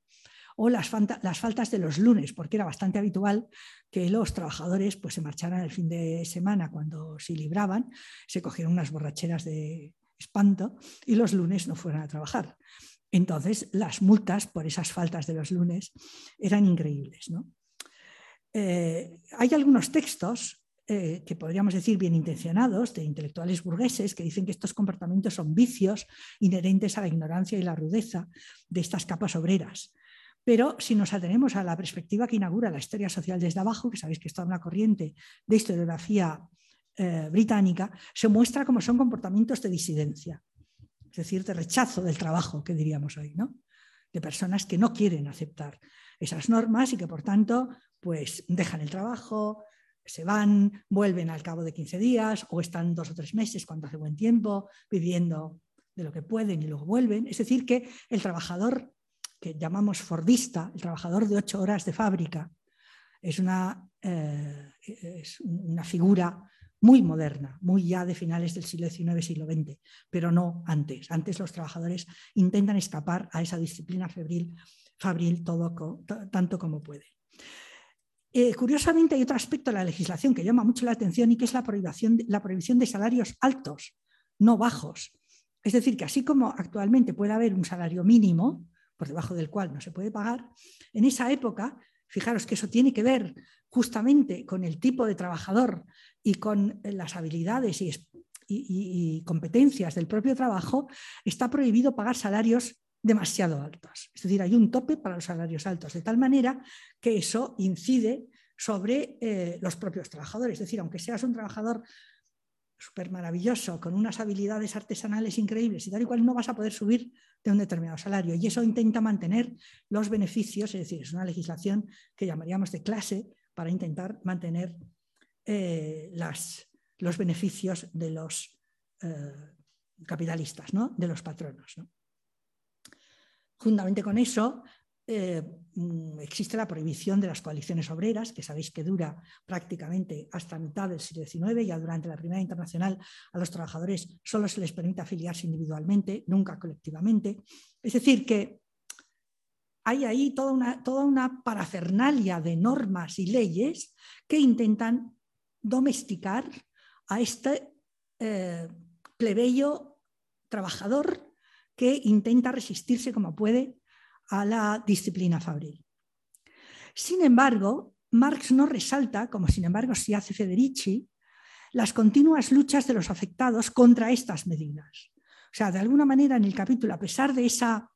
o las, faltas de los lunes, porque era bastante habitual que los trabajadores pues, se marcharan el fin de semana cuando se libraban, se cogieron unas borracheras de espanto y los lunes no fueran a trabajar. Entonces, las multas por esas faltas de los lunes eran increíbles. Eh, hay algunos textos eh, que podríamos decir bien intencionados, de intelectuales burgueses, que dicen que estos comportamientos son vicios inherentes a la ignorancia y la rudeza de estas capas obreras. Pero si nos atenemos a la perspectiva que inaugura la historia social desde abajo, que sabéis que es toda una corriente de historiografía eh, británica, se muestra como son comportamientos de disidencia, es decir, de rechazo del trabajo, que diríamos hoy, ¿no? de personas que no quieren aceptar esas normas y que por tanto pues dejan el trabajo, se van, vuelven al cabo de 15 días o están dos o tres meses cuando hace buen tiempo viviendo de lo que pueden y luego vuelven. Es decir, que el trabajador que llamamos Fordista, el trabajador de ocho horas de fábrica, es una, eh, es una figura muy moderna, muy ya de finales del siglo XIX, siglo XX, pero no antes. Antes los trabajadores intentan escapar a esa disciplina febril, fabril todo, tanto como pueden. Eh, curiosamente hay otro aspecto de la legislación que llama mucho la atención y que es la prohibición, la prohibición de salarios altos, no bajos. Es decir, que así como actualmente puede haber un salario mínimo, por debajo del cual no se puede pagar, en esa época, fijaros que eso tiene que ver justamente con el tipo de trabajador y con las habilidades y, competencias del propio trabajo, está prohibido pagar salarios demasiado altos. Es decir, hay un tope para los salarios altos, de tal manera que eso incide sobre eh, los propios trabajadores. Es decir, aunque seas un trabajador súper maravilloso, con unas habilidades artesanales increíbles y tal y cual, no vas a poder subir de un determinado salario. Y eso intenta mantener los beneficios, es decir, es una legislación que llamaríamos de clase para intentar mantener eh, las, los beneficios de los eh, capitalistas, ¿no? de los patronos. Juntamente con eso, eh, mm, existe la prohibición de las coaliciones obreras, que sabéis que dura prácticamente hasta mitad del siglo XIX, ya durante la Primera Internacional a los trabajadores solo se les permite afiliarse individualmente, nunca colectivamente. Es decir, que hay ahí toda una, toda una parafernalia de normas y leyes que intentan domesticar a este eh, plebeyo trabajador que intenta resistirse como puede a la disciplina fabril. Sin embargo, Marx no resalta, como sin embargo sí hace Federici, las continuas luchas de los afectados contra estas medidas. O sea, de alguna manera en el capítulo, a pesar de esa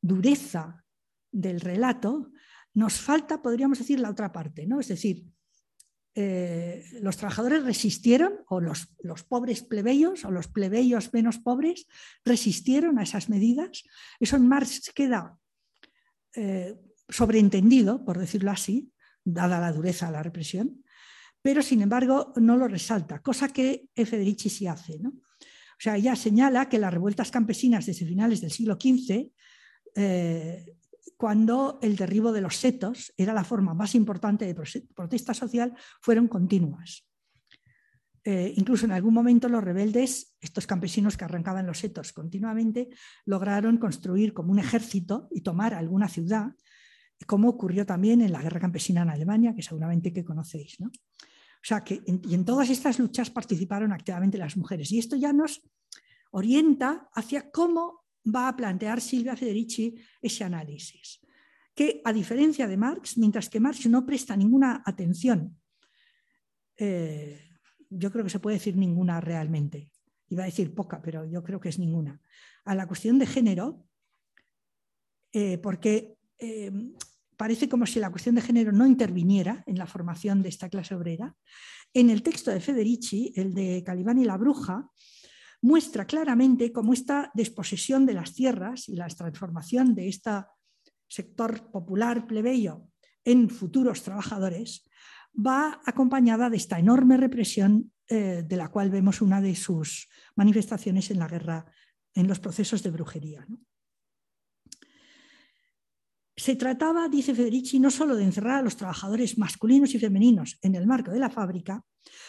dureza del relato, nos falta, podríamos decir, la otra parte, ¿no? Es decir, eh, los trabajadores resistieron, o los, pobres plebeyos, o los plebeyos menos pobres, resistieron a esas medidas. Eso en Marx queda eh, sobreentendido, por decirlo así, dada la dureza de la represión, pero sin embargo no lo resalta, cosa que Federici sí hace. ¿no? O sea, ella señala que las revueltas campesinas desde finales del siglo XV, eh, cuando el derribo de los setos era la forma más importante de protesta social, fueron continuas. Eh, incluso en algún momento los rebeldes, estos campesinos que arrancaban los setos continuamente, lograron construir como un ejército y tomar alguna ciudad, como ocurrió también en la guerra campesina en Alemania, que seguramente que conocéis. O sea, que y en todas estas luchas participaron activamente las mujeres. Y esto ya nos orienta hacia cómo va a plantear Silvia Federici ese análisis. Que a diferencia de Marx, mientras que Marx no presta ninguna atención, eh, yo creo que se puede decir ninguna realmente, iba a decir poca, pero yo creo que es ninguna, a la cuestión de género, eh, porque eh, parece como si la cuestión de género no interviniera en la formación de esta clase obrera. En el texto de Federici, el de Calibán y la bruja, muestra claramente cómo esta desposesión de las tierras y la transformación de este sector popular plebeyo en futuros trabajadores va acompañada de esta enorme represión eh, de la cual vemos una de sus manifestaciones en la guerra, en los procesos de brujería. Se trataba, dice Federici, no solo de encerrar a los trabajadores masculinos y femeninos en el marco de la fábrica,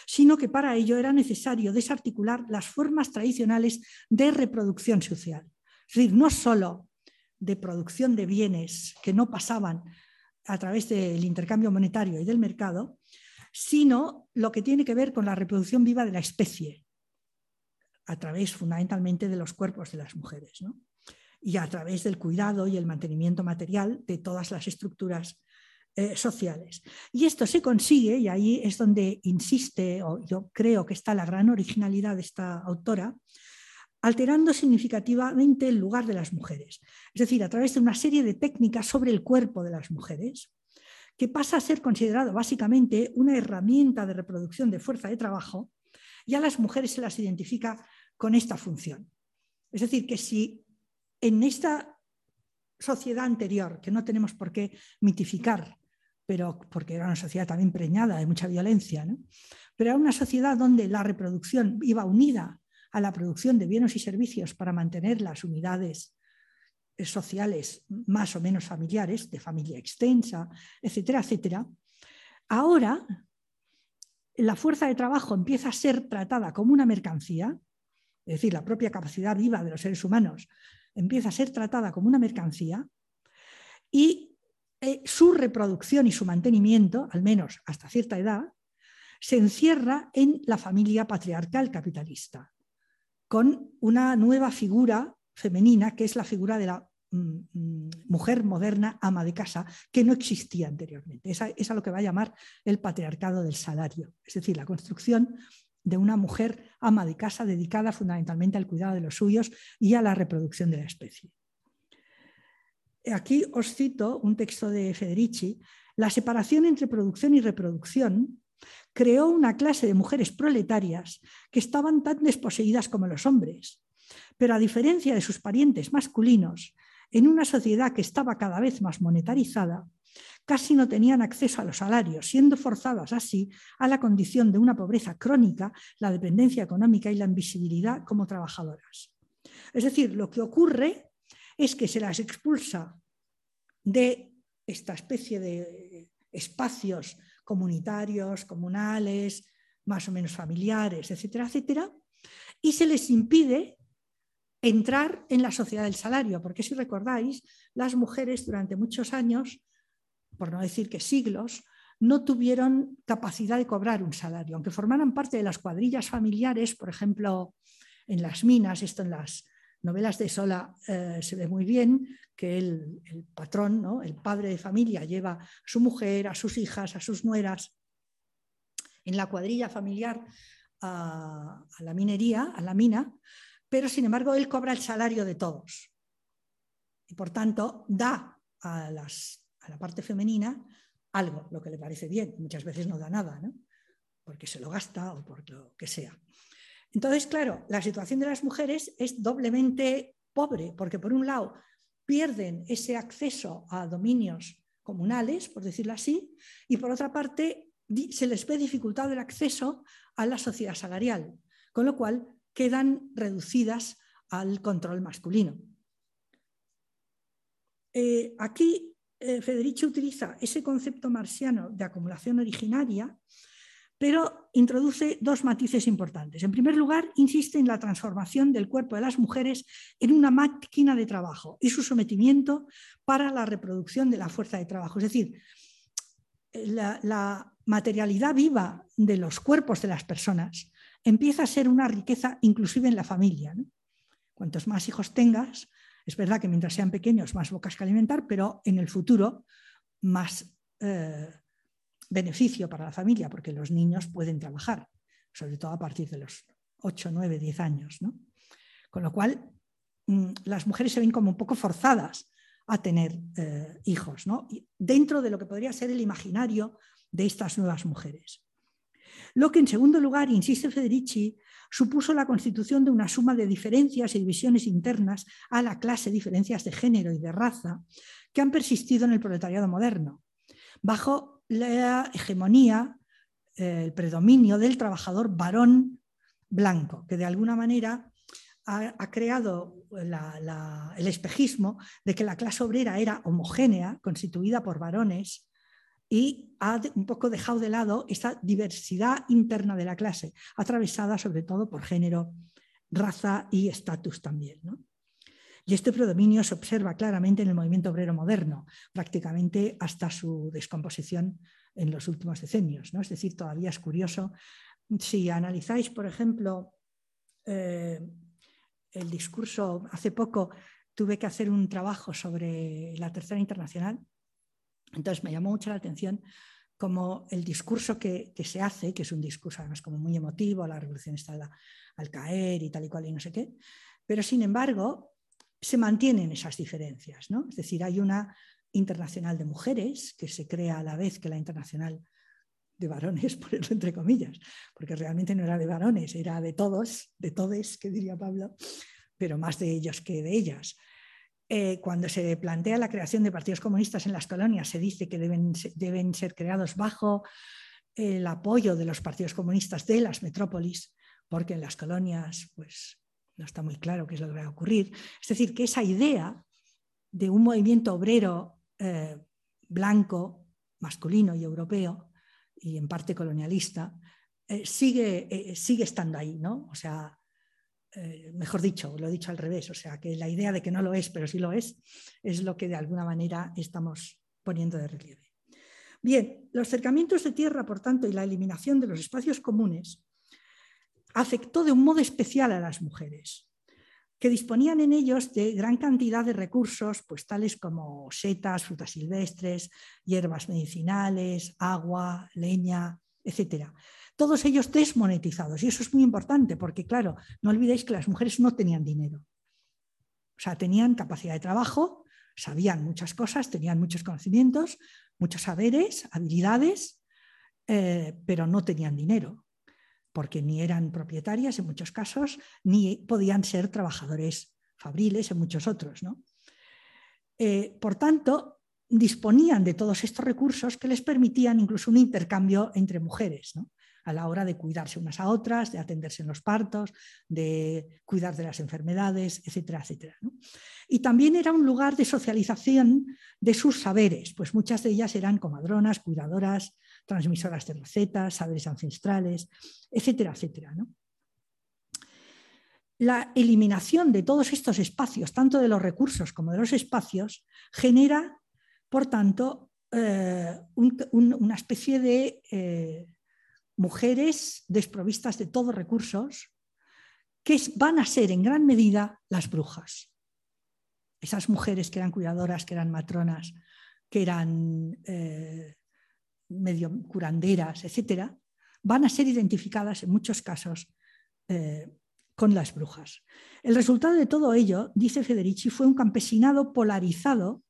sino que para ello era necesario desarticular las formas tradicionales de reproducción social. Es decir, no solo de producción de bienes que no pasaban a través del intercambio monetario y del mercado, sino lo que tiene que ver con la reproducción viva de la especie, a través fundamentalmente de los cuerpos de las mujeres. ¿no? y a través del cuidado y el mantenimiento material de todas las estructuras eh, sociales. Y esto se consigue, y ahí es donde insiste, o yo creo que está la gran originalidad de esta autora, alterando significativamente el lugar de las mujeres. Es decir, a través de una serie de técnicas sobre el cuerpo de las mujeres, que pasa a ser considerado básicamente una herramienta de reproducción de fuerza de trabajo, y a las mujeres se las identifica con esta función. Es decir, que si en esta sociedad anterior, que no tenemos por qué mitificar, pero porque era una sociedad también preñada de mucha violencia, pero era una sociedad donde la reproducción iba unida a la producción de bienes y servicios para mantener las unidades eh, sociales más o menos familiares, de familia extensa, etcétera, etcétera. Ahora, la fuerza de trabajo empieza a ser tratada como una mercancía, es decir, la propia capacidad viva de los seres humanos empieza a ser tratada como una mercancía y eh, su reproducción y su mantenimiento, al menos hasta cierta edad, se encierra en la familia patriarcal capitalista, con una nueva figura femenina que es la figura de la mm, mm, mujer moderna ama de casa que no existía anteriormente. Esa es a lo que va a llamar el patriarcado del salario, es decir, la construcción de una mujer ama de casa dedicada fundamentalmente al cuidado de los suyos y a la reproducción de la especie. Aquí os cito un texto de Federici. La separación entre producción y reproducción creó una clase de mujeres proletarias que estaban tan desposeídas como los hombres, pero a diferencia de sus parientes masculinos, en una sociedad que estaba cada vez más monetarizada, casi no tenían acceso a los salarios, siendo forzadas así a la condición de una pobreza crónica, la dependencia económica y la invisibilidad como trabajadoras. Es decir, lo que ocurre es que se las expulsa de esta especie de espacios comunitarios, comunales, más o menos familiares, etcétera, etcétera, y se les impide entrar en la sociedad del salario, porque si recordáis, las mujeres durante muchos años por no decir que siglos, no tuvieron capacidad de cobrar un salario, aunque formaran parte de las cuadrillas familiares, por ejemplo, en las minas, esto en las novelas de Sola eh, se ve muy bien, que el, patrón, el padre de familia, lleva a su mujer, a sus hijas, a sus nueras en la cuadrilla familiar a, a la minería, a la mina, pero sin embargo él cobra el salario de todos. Y por tanto da a las a la parte femenina algo, lo que le parece bien. Muchas veces no da nada, ¿no? porque se lo gasta o por lo que sea. Entonces, claro, la situación de las mujeres es doblemente pobre, porque por un lado pierden ese acceso a dominios comunales, por decirlo así, y por otra parte se les ve dificultado el acceso a la sociedad salarial, con lo cual quedan reducidas al control masculino. Eh, aquí eh, Federici utiliza ese concepto marciano de acumulación originaria, pero introduce dos matices importantes. En primer lugar, insiste en la transformación del cuerpo de las mujeres en una máquina de trabajo y su sometimiento para la reproducción de la fuerza de trabajo. Es decir, la, materialidad viva de los cuerpos de las personas empieza a ser una riqueza inclusive en la familia. Cuantos más hijos tengas, es verdad que mientras sean pequeños más bocas que alimentar, pero en el futuro más eh, beneficio para la familia, porque los niños pueden trabajar, sobre todo a partir de los 8, 9, 10 años. Con lo cual, mm, las mujeres se ven como un poco forzadas a tener eh, hijos, dentro de lo que podría ser el imaginario de estas nuevas mujeres. Lo que, en segundo lugar, insiste Federici, supuso la constitución de una suma de diferencias y divisiones internas a la clase, diferencias de género y de raza, que han persistido en el proletariado moderno, bajo la hegemonía, eh, el predominio del trabajador varón blanco, que de alguna manera ha, creado el espejismo de que la clase obrera era homogénea, constituida por varones, y ha un poco dejado de lado esa diversidad interna de la clase, atravesada sobre todo por género, raza y estatus también. Y este predominio se observa claramente en el movimiento obrero moderno, prácticamente hasta su descomposición en los últimos decenios. ¿no? Es decir, todavía es curioso. Si analizáis, por ejemplo, eh, el discurso, hace poco tuve que hacer un trabajo sobre la Tercera Internacional entonces me llamó mucho la atención como el discurso que, se hace, que es un discurso además como muy emotivo, la revolución está al, caer y tal y cual y no sé qué, pero sin embargo se mantienen esas diferencias, ¿no? Es decir, hay una internacional de mujeres que se crea a la vez que la internacional de varones, ponerlo entre comillas, porque realmente no era de varones, era de todos, de todes, que diría Pablo, pero más de ellos que de ellas. Eh, cuando se plantea la creación de partidos comunistas en las colonias, se dice que deben, deben ser creados bajo el apoyo de los partidos comunistas de las metrópolis, porque en las colonias pues, no está muy claro qué es lo que va a ocurrir. Es decir, que esa idea de un movimiento obrero eh, blanco, masculino y europeo, y en parte colonialista, eh, sigue, sigue estando ahí, ¿no? O sea, eh, mejor dicho, lo he dicho al revés, o sea, que la idea de que no lo es, pero sí lo es, es lo que de alguna manera estamos poniendo de relieve. Bien, los cercamientos de tierra, por tanto, y la eliminación de los espacios comunes afectó de un modo especial a las mujeres, que disponían en ellos de gran cantidad de recursos, pues tales como setas, frutas silvestres, hierbas medicinales, agua, leña, etcétera todos ellos desmonetizados. Y eso es muy importante porque, claro, no olvidéis que las mujeres no tenían dinero. O sea, tenían capacidad de trabajo, sabían muchas cosas, tenían muchos conocimientos, muchos saberes, habilidades, eh, pero no tenían dinero, porque ni eran propietarias en muchos casos, ni podían ser trabajadores fabriles en muchos otros. ¿no? Eh, por tanto, disponían de todos estos recursos que les permitían incluso un intercambio entre mujeres. ¿no? a la hora de cuidarse unas a otras, de atenderse en los partos, de cuidar de las enfermedades, etcétera, etcétera. Y también era un lugar de socialización de sus saberes, pues muchas de ellas eran comadronas, cuidadoras, transmisoras de recetas, saberes ancestrales, etcétera, etcétera. La eliminación de todos estos espacios, tanto de los recursos como de los espacios, genera, por tanto, eh, una especie de eh, mujeres desprovistas de todos recursos, que van a ser en gran medida las brujas. Esas mujeres que eran cuidadoras, que eran matronas, que eran eh, medio curanderas, etc., van a ser identificadas en muchos casos eh, con las brujas. El resultado de todo ello, dice Federici, fue un campesinado polarizado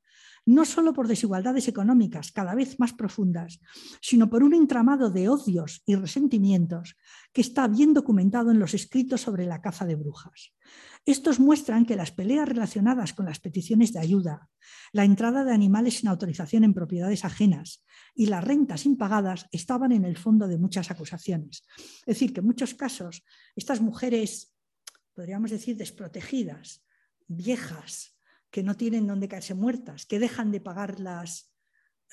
no solo por desigualdades económicas cada vez más profundas, sino por un entramado de odios y resentimientos que está bien documentado en los escritos sobre la caza de brujas. Estos muestran que las peleas relacionadas con las peticiones de ayuda, la entrada de animales sin autorización en propiedades ajenas y las rentas impagadas estaban en el fondo de muchas acusaciones. Es decir, que en muchos casos estas mujeres, podríamos decir, desprotegidas, viejas, que no tienen dónde caerse muertas, que dejan de pagar las,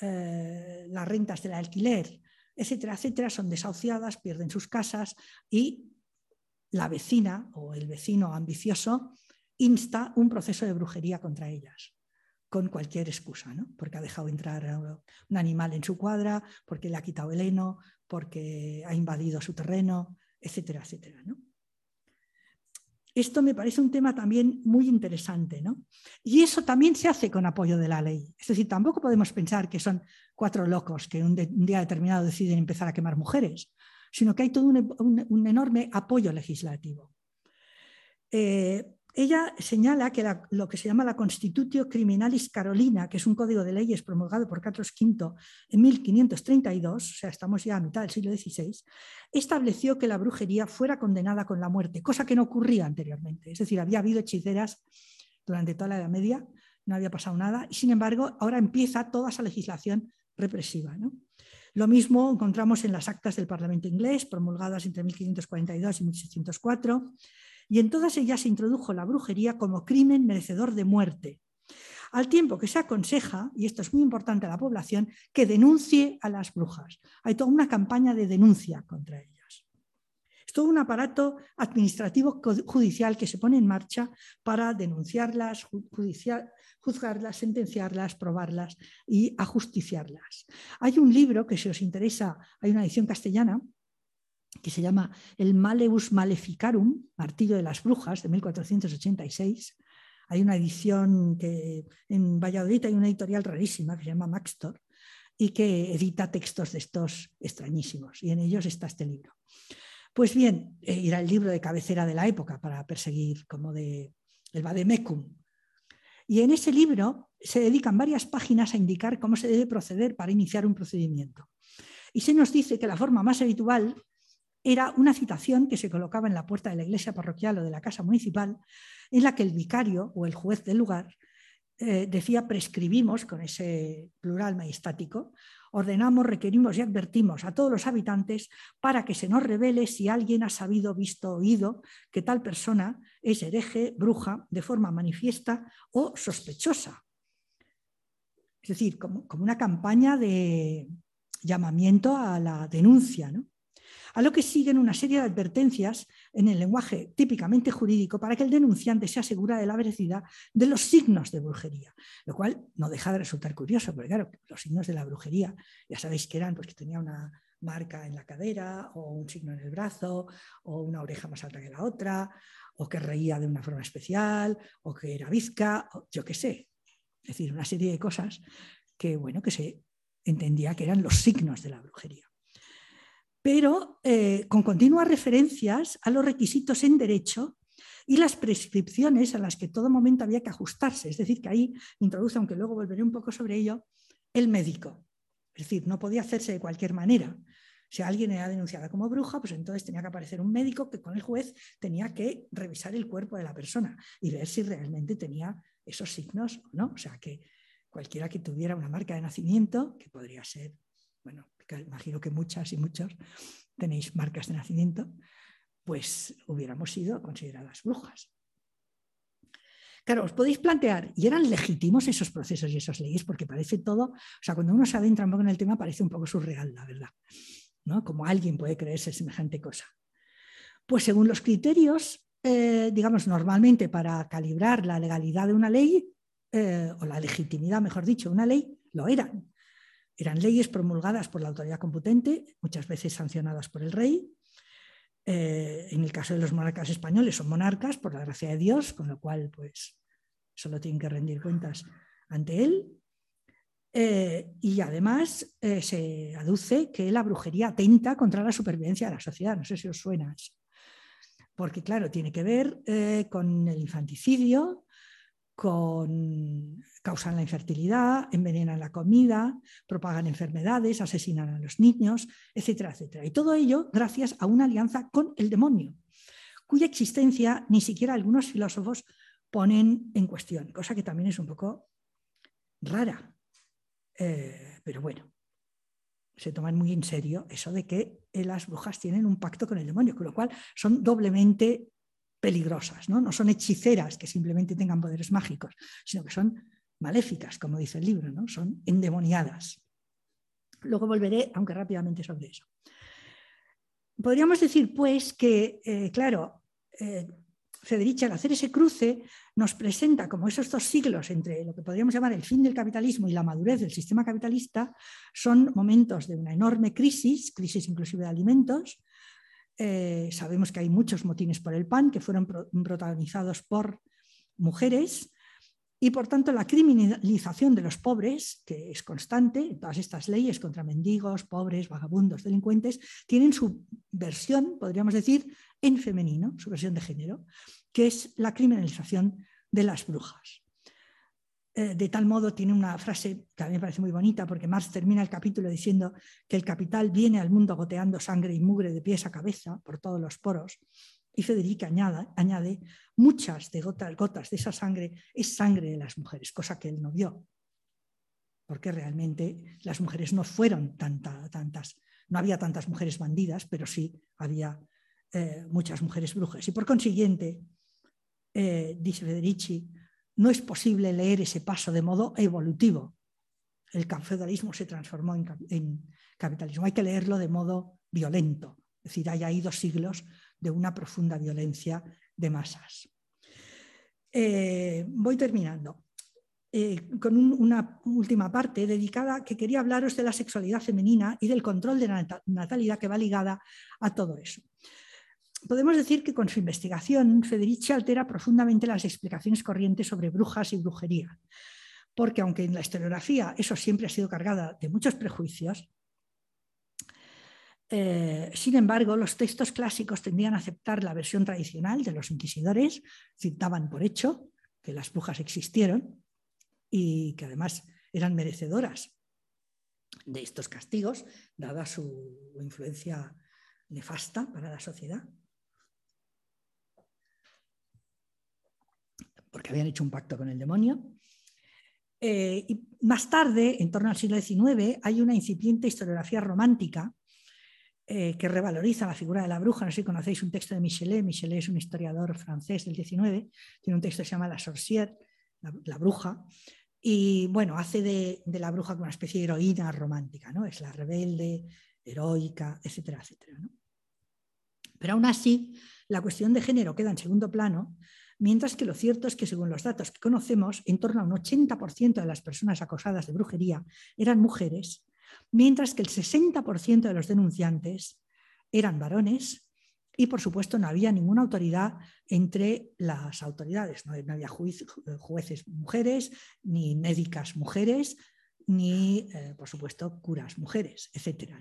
eh, las rentas del alquiler, etcétera, etcétera, son desahuciadas, pierden sus casas y la vecina o el vecino ambicioso insta un proceso de brujería contra ellas. con cualquier excusa, ¿no? porque ha dejado entrar un animal en su cuadra, porque le ha quitado el heno, porque ha invadido su terreno, etcétera, etcétera. ¿no? Esto me parece un tema también muy interesante, ¿no? Y eso también se hace con apoyo de la ley. Es decir, tampoco podemos pensar que son cuatro locos que un, día determinado deciden empezar a quemar mujeres, sino que hay todo un, enorme apoyo legislativo. Eh, ella señala que lo que se llama la Constitutio Criminalis Carolina, que es un código de leyes promulgado por Carlos V en 1532, o sea, estamos ya a mitad del siglo XVI, estableció que la brujería fuera condenada con la muerte, cosa que no ocurría anteriormente. Es decir, había habido hechiceras durante toda la Edad Media, no había pasado nada, y sin embargo, ahora empieza toda esa legislación represiva. Lo mismo encontramos en las actas del Parlamento inglés, promulgadas entre 1542 y 1604 y en todas ellas se introdujo la brujería como crimen merecedor de muerte, al tiempo que se aconseja, y esto es muy importante a la población, que denuncie a las brujas. Hay toda una campaña de denuncia contra ellas. Es todo un aparato administrativo judicial que se pone en marcha para denunciarlas, juzgarlas, sentenciarlas, probarlas y ajusticiarlas. Hay un libro que si os interesa, hay una edición castellana que se llama El Maleus Maleficarum, Martillo de las Brujas, de 1486. Hay una edición que en Valladolid hay una editorial rarísima que se llama Maxtor y que edita textos de estos extrañísimos, y en ellos está este libro. Pues bien, eh, era el libro de cabecera de la época para perseguir como de el Vademecum. Y en ese libro se dedican varias páginas a indicar cómo se debe proceder para iniciar un procedimiento. Y se nos dice que la forma más habitual era una citación que se colocaba en la puerta de la iglesia parroquial o de la casa municipal, en la que el vicario o el juez del lugar eh, decía prescribimos, con ese plural majestático, ordenamos, requerimos y advertimos a todos los habitantes para que se nos revele si alguien ha sabido, visto, oído que tal persona es hereje, bruja, de forma manifiesta o sospechosa. Es decir, como, como una campaña de llamamiento a la denuncia. ¿no? A lo que siguen una serie de advertencias en el lenguaje típicamente jurídico para que el denunciante se asegura de la veracidad de los signos de brujería, lo cual no deja de resultar curioso, porque claro, los signos de la brujería, ya sabéis que eran pues, que tenía una marca en la cadera o un signo en el brazo o una oreja más alta que la otra o que reía de una forma especial o que era bizca, o yo qué sé. Es decir, una serie de cosas que, bueno, que se entendía que eran los signos de la brujería pero eh, con continuas referencias a los requisitos en derecho y las prescripciones a las que todo momento había que ajustarse. Es decir, que ahí introduce, aunque luego volveré un poco sobre ello, el médico. Es decir, no podía hacerse de cualquier manera. Si alguien era denunciada como bruja, pues entonces tenía que aparecer un médico que con el juez tenía que revisar el cuerpo de la persona y ver si realmente tenía esos signos o no. O sea, que cualquiera que tuviera una marca de nacimiento, que podría ser, bueno, imagino que muchas y muchos tenéis marcas de nacimiento, pues hubiéramos sido consideradas brujas. Claro, os podéis plantear, ¿y eran legítimos esos procesos y esas leyes? Porque parece todo, o sea, cuando uno se adentra un poco en el tema parece un poco surreal, la verdad, ¿no? Como alguien puede creerse semejante cosa. Pues según los criterios, eh, digamos, normalmente para calibrar la legalidad de una ley, eh, o la legitimidad, mejor dicho, de una ley, lo eran. Eran leyes promulgadas por la autoridad competente, muchas veces sancionadas por el rey. Eh, en el caso de los monarcas españoles son monarcas, por la gracia de Dios, con lo cual pues solo tienen que rendir cuentas ante él. Eh, y además eh, se aduce que la brujería atenta contra la supervivencia de la sociedad. No sé si os suena. Porque, claro, tiene que ver con el infanticidio, con, causan la infertilidad, envenenan la comida, propagan enfermedades, asesinan a los niños, etcétera, etcétera. Y todo ello gracias a una alianza con el demonio, cuya existencia ni siquiera algunos filósofos ponen en cuestión, cosa que también es un poco rara. Eh, pero bueno, se toman muy en serio eso de que las brujas tienen un pacto con el demonio, con lo cual son doblemente peligrosas, ¿no? no son hechiceras que simplemente tengan poderes mágicos, sino que son maléficas, como dice el libro, ¿no? son endemoniadas. Luego volveré, aunque rápidamente, sobre eso. Podríamos decir, pues, que, eh, claro, eh, al hacer ese cruce, nos presenta como esos dos siglos entre lo que podríamos llamar el fin del capitalismo y la madurez del sistema capitalista son momentos de una enorme crisis, crisis inclusive de alimentos. Eh, sabemos que hay muchos motines por el pan que fueron protagonizados por mujeres y por tanto la criminalización de los pobres, que es constante, todas estas leyes contra mendigos, pobres, vagabundos, delincuentes, tienen su versión, podríamos decir, en femenino, su versión de género, que es la criminalización de las brujas. Eh, de tal modo, tiene una frase que a mí me parece muy bonita, porque Marx termina el capítulo diciendo que el capital viene al mundo goteando sangre y mugre de pies a cabeza por todos los poros, y Federica añade, añade muchas de gotas, gotas de esa sangre es sangre de las mujeres, cosa que él no vio, porque realmente las mujeres no fueron tantas, no había tantas mujeres bandidas, pero sí había eh, muchas mujeres brujas. Y por consiguiente, eh, dice Federici, no es posible leer ese paso de modo evolutivo. El feudalismo se transformó en, capitalismo. Hay que leerlo de modo violento. Es decir, hay ahí dos siglos de una profunda violencia de masas. Eh, voy terminando. Eh, con una última parte dedicada que quería hablaros de la sexualidad femenina y del control de la natalidad que va ligada a todo eso. Podemos decir que con su investigación Federici altera profundamente las explicaciones corrientes sobre brujas y brujería, porque aunque en la historiografía eso siempre ha sido cargada de muchos prejuicios, eh, sin embargo, los textos clásicos tendían a aceptar la versión tradicional de los inquisidores, citaban por hecho que las brujas existieron y que además eran merecedoras de estos castigos, dada su influencia nefasta para la sociedad. Porque habían hecho un pacto con el demonio. Eh, y más tarde, en torno al siglo XIX, hay una incipiente historiografía romántica eh, que revaloriza la figura de la bruja. No sé si conocéis un texto de Michelet. Michelet es un historiador francés del XIX. Tiene un texto que se llama La Sorcière, la, bruja. Y bueno, hace de, la bruja como una especie de heroína romántica, ¿no? Es la rebelde, heroica, etcétera, etcétera. Pero aún así, la cuestión de género queda en segundo plano, mientras que lo cierto es que según los datos que conocemos, en torno a un 80% de las personas acosadas de brujería eran mujeres mientras que el 60% de los denunciantes eran varones y, por supuesto, no había ninguna autoridad entre las autoridades. No, había jueces mujeres, ni médicas mujeres, ni, eh, por supuesto, curas mujeres, etc.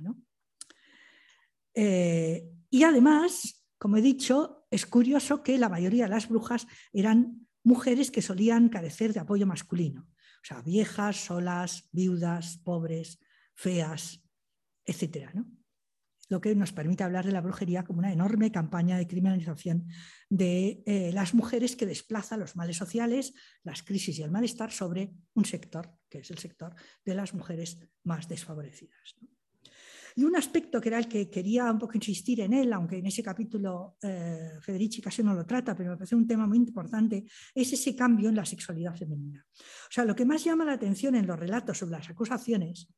Eh, y además, como he dicho, es curioso que la mayoría de las brujas eran mujeres que solían carecer de apoyo masculino. O sea, viejas, solas, viudas, pobres, feas, etcétera, Lo que nos permite hablar de la brujería como una enorme campaña de criminalización de eh, las mujeres que desplaza los males sociales, las crisis y el malestar sobre un sector, que es el sector de las mujeres más desfavorecidas. Y un aspecto que era el que quería un poco insistir en él, aunque en ese capítulo eh, Federici casi no lo trata, pero me parece un tema muy importante, es ese cambio en la sexualidad femenina. O sea, lo que más llama la atención en los relatos sobre las acusaciones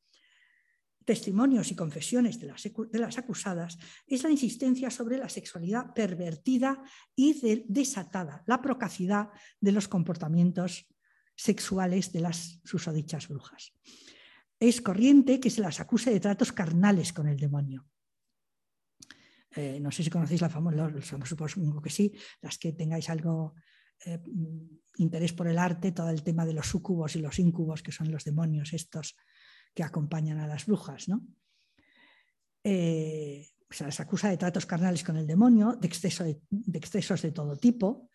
testimonios y confesiones de las, acusadas es la insistencia sobre la sexualidad pervertida y desatada, la procacidad de los comportamientos sexuales de las susodichas brujas. Es corriente que se las acuse de tratos carnales con el demonio. Eh, no sé si conocéis la famosa, supongo que sí, las que tengáis algo eh, interés por el arte, todo el tema de los sucubos y los incubos, que son los demonios estos que acompañan a las brujas. ¿no? Eh, se las acusa de tratos carnales con el demonio, de, exceso de, excesos de todo tipo,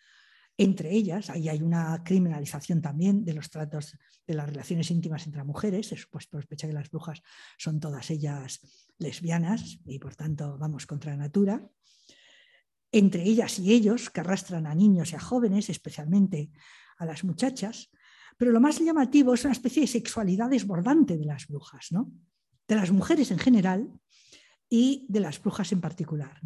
entre ellas, ahí hay una criminalización también de los tratos de las relaciones íntimas entre mujeres, es pues sospecha que las brujas son todas ellas lesbianas y por tanto vamos contra la natura. Entre ellas y ellos, que arrastran a niños y a jóvenes, especialmente a las muchachas, pero lo más llamativo es una especie de sexualidad desbordante de las brujas, ¿no? de las mujeres en general y de las brujas en particular.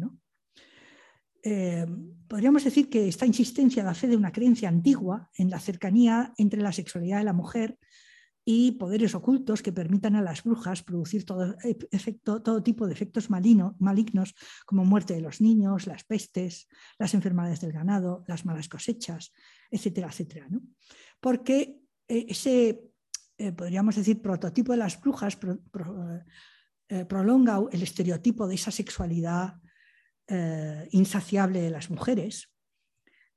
Eh, podríamos decir que esta insistencia da fe de una creencia antigua en la cercanía entre la sexualidad de la mujer y poderes ocultos que permitan a las brujas producir todo, tipo de efectos malignos como muerte de los niños, las pestes, las enfermedades del ganado, las malas cosechas, etcétera, etcétera. Porque eh, ese, eh, podríamos decir, prototipo de las brujas prolonga el estereotipo de esa sexualidad insaciable de las mujeres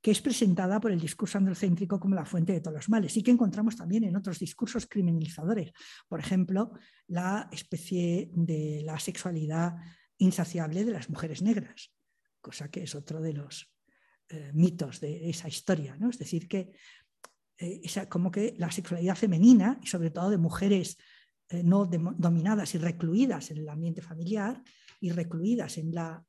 que es presentada por el discurso androcéntrico como la fuente de todos los males y que encontramos también en otros discursos criminalizadores. Por ejemplo, la especie de la sexualidad insaciable de las mujeres negras, cosa que es otro de los eh, mitos de esa historia. ¿no? Es decir, que eh, como que la sexualidad femenina, y sobre todo de mujeres eh, no dominadas y recluidas en el ambiente familiar y recluidas en la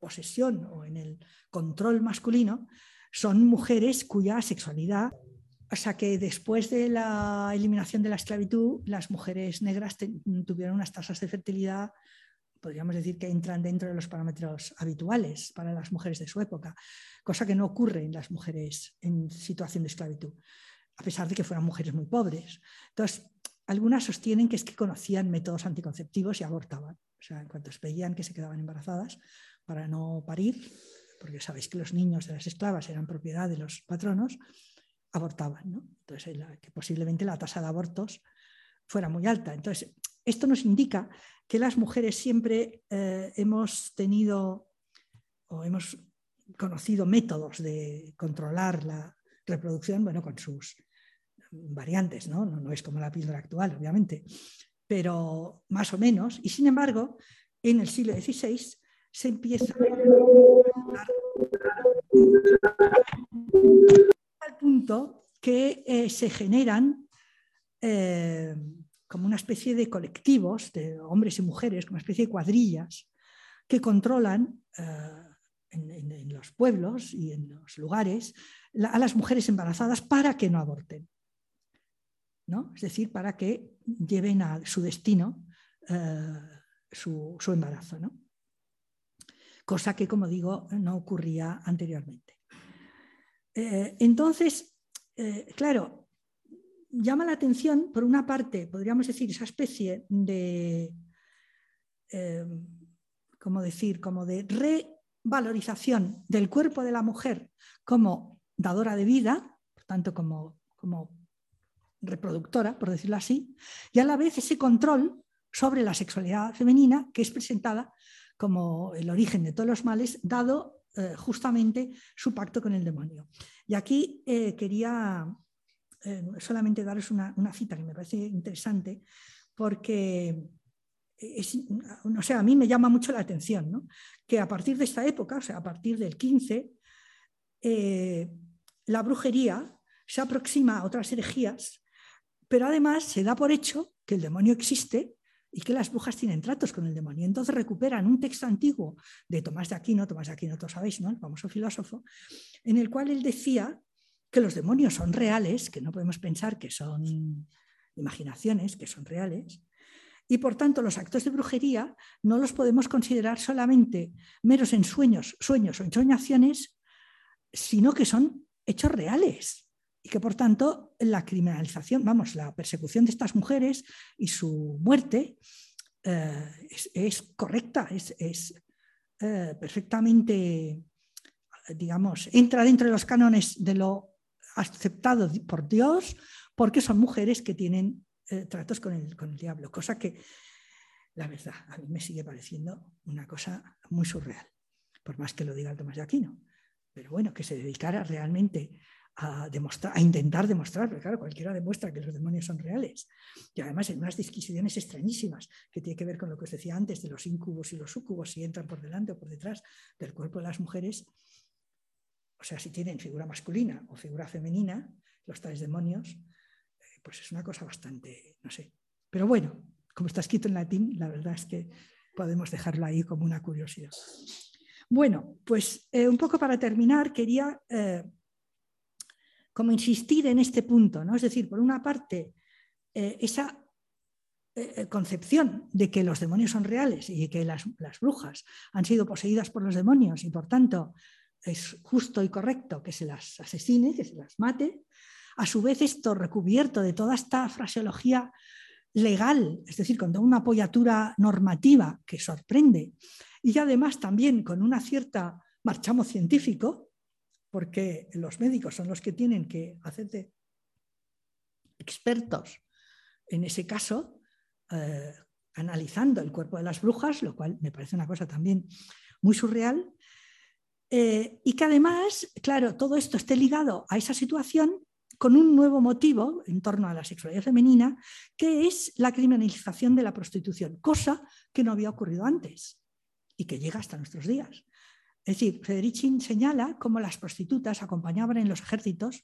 posesión o en el control masculino, son mujeres cuya sexualidad, o sea que después de la eliminación de la esclavitud, las mujeres negras tuvieron unas tasas de fertilidad, podríamos decir que entran dentro de los parámetros habituales para las mujeres de su época, cosa que no ocurre en las mujeres en situación de esclavitud, a pesar de que fueran mujeres muy pobres. Entonces, algunas sostienen que es que conocían métodos anticonceptivos y abortaban. O sea, en cuanto veían que se quedaban embarazadas para no parir, porque sabéis que los niños de las esclavas eran propiedad de los patronos, abortaban. Entonces, que posiblemente la tasa de abortos fuera muy alta. Entonces, esto nos indica que las mujeres siempre eh, hemos tenido o hemos conocido métodos de controlar la reproducción, bueno, con sus variantes, ¿no? No, no es como la píldora actual, obviamente, pero más o menos. Y sin embargo, en el siglo XVI se empieza al punto que eh, se generan eh, como una especie de colectivos de hombres y mujeres, como una especie de cuadrillas que controlan eh, en, los pueblos y en los lugares a las mujeres embarazadas para que no aborten. ¿no? Es decir, para que lleven a su destino su, su, embarazo. ¿no? Cosa que, como digo, no ocurría anteriormente. Eh, entonces, eh, claro, llama la atención, por una parte, podríamos decir, esa especie de, eh, ¿cómo decir?, como de revalorización del cuerpo de la mujer como dadora de vida, por tanto, como, como reproductora, por decirlo así, y a la vez ese control sobre la sexualidad femenina que es presentada como el origen de todos los males, dado eh, justamente su pacto con el demonio. Y aquí eh, quería eh, solamente daros una, cita que me parece interesante, porque sea, a mí me llama mucho la atención que a partir de esta época, o sea, a partir del 15, la brujería se aproxima a otras herejías, pero además se da por hecho que el demonio existe y que las brujas tienen tratos con el demonio. Entonces recuperan un texto antiguo de Tomás de Aquino, Tomás de Aquino, todos sabéis, ¿no? el famoso filósofo, en el cual él decía que los demonios son reales, que no podemos pensar que son imaginaciones, que son reales, y por tanto los actos de brujería no los podemos considerar solamente meros ensueños, sueños o ensoñaciones, sino que son hechos reales y que por tanto la criminalización, vamos, la persecución de estas mujeres y su muerte eh, es, correcta, es, eh, perfectamente, digamos, entra dentro de los cánones de lo aceptado por Dios, porque son mujeres que tienen eh, tratos con el, con el diablo, cosa que, la verdad, a mí me sigue pareciendo una cosa muy surreal, por más que lo diga el Tomás de Aquino. Pero bueno, que se dedicara realmente a, demostrar, a intentar demostrar, porque claro, cualquiera demuestra que los demonios son reales. Y además en unas disquisiciones extrañísimas que tiene que ver con lo que os decía antes de los incubos y los sucubos, si entran por delante o por detrás del cuerpo de las mujeres, o sea, si tienen figura masculina o figura femenina, los tales demonios, eh, pues es una cosa bastante, no sé. Pero bueno, como está escrito en latín, la verdad es que podemos dejarlo ahí como una curiosidad. Bueno, pues eh, un poco para terminar, quería eh, como insistir en este punto, ¿no? Es decir, por una parte, eh, esa eh, concepción de que los demonios son reales y que las, brujas han sido poseídas por los demonios y por tanto es justo y correcto que se las asesine, que se las mate, A su vez, esto recubierto de toda esta fraseología legal, es decir, con una apoyatura normativa que sorprende, y además también con una cierta marchamo científico, porque los médicos son los que tienen que hacerte expertos en ese caso, eh, analizando el cuerpo de las brujas, lo cual me parece una cosa también muy surreal, eh, y que además, claro, todo esto esté ligado a esa situación con un nuevo motivo en torno a la sexualidad femenina, que es la criminalización de la prostitución, cosa que no había ocurrido antes y que llega hasta nuestros días. Es decir, Federici señala cómo las prostitutas acompañaban en los ejércitos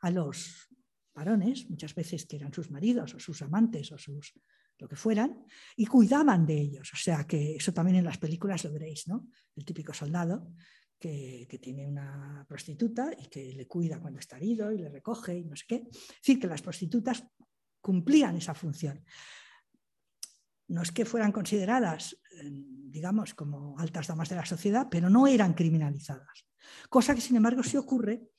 a los varones, muchas veces que eran sus maridos o sus amantes o sus lo que fueran, y cuidaban de ellos. O sea que eso también en las películas lo veréis, ¿no? El típico soldado que, tiene una prostituta y que le cuida cuando está herido y le recoge y no sé qué. Es decir, que las prostitutas cumplían esa función. No es que fueran consideradas, eh, digamos, como altas damas de la sociedad, pero no eran criminalizadas. Cosa que, sin embargo, sí ocurre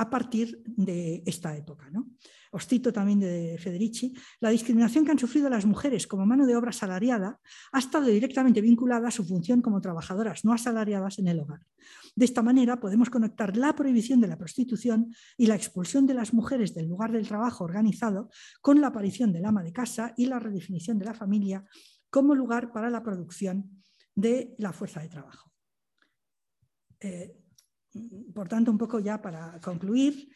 a partir de esta época. ¿no? Os cito también de Federici, la discriminación que han sufrido las mujeres como mano de obra asalariada ha estado directamente vinculada a su función como trabajadoras no asalariadas en el hogar. De esta manera podemos conectar la prohibición de la prostitución y la expulsión de las mujeres del lugar del trabajo organizado con la aparición del ama de casa y la redefinición de la familia como lugar para la producción de la fuerza de trabajo. Eh, por tanto, un poco ya para concluir,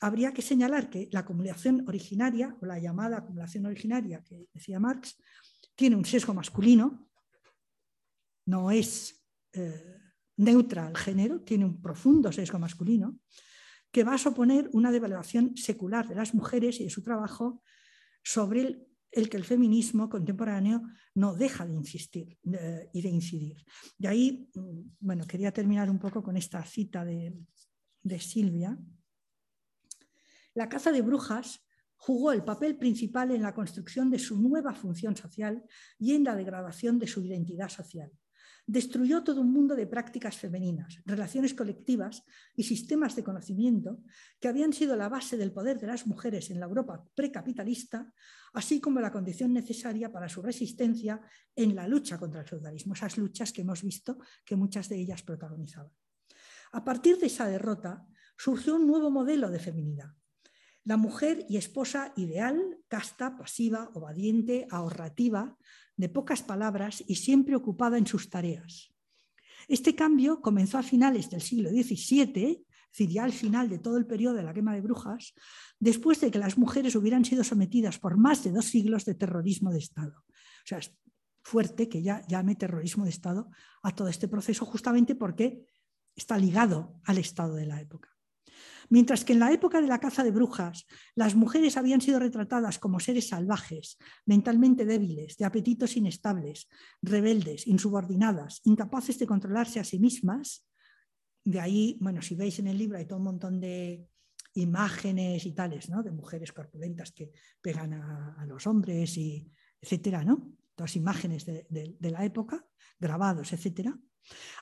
habría que señalar que la acumulación originaria, o la llamada acumulación originaria que decía Marx, tiene un sesgo masculino, no es eh, neutra al género, tiene un profundo sesgo masculino, que va a suponer una devaluación secular de las mujeres y de su trabajo sobre el el que el feminismo contemporáneo no deja de insistir y de incidir. De ahí, mm, bueno, quería terminar un poco con esta cita de, de Silvia. La caza de brujas jugó el papel principal en la construcción de su nueva función social y en la degradación de su identidad social destruyó todo un mundo de prácticas femeninas, relaciones colectivas y sistemas de conocimiento que habían sido la base del poder de las mujeres en la Europa precapitalista, así como la condición necesaria para su resistencia en la lucha contra el feudalismo, esas luchas que hemos visto que muchas de ellas protagonizaban. A partir de esa derrota surgió un nuevo modelo de feminidad, la mujer y esposa ideal, casta, pasiva, obediente, ahorrativa, de pocas palabras y siempre ocupada en sus tareas. Este cambio comenzó a finales del siglo XVII, es decir, ya al final de todo el periodo de la quema de brujas, después de que las mujeres hubieran sido sometidas por más de dos siglos de terrorismo de Estado. O sea, es fuerte que ya llame terrorismo de Estado a todo este proceso justamente porque está ligado al Estado de la época. Mientras que en la época de la caza de brujas, las mujeres habían sido retratadas como seres salvajes, mentalmente débiles, de apetitos inestables, rebeldes, insubordinadas, incapaces de controlarse a sí mismas. De ahí, bueno, si veis en el libro hay todo un montón de imágenes y tales, ¿no? De mujeres corpulentas que pegan a, los hombres y etcétera, ¿no? Todas imágenes de, de la época, grabados, etcétera.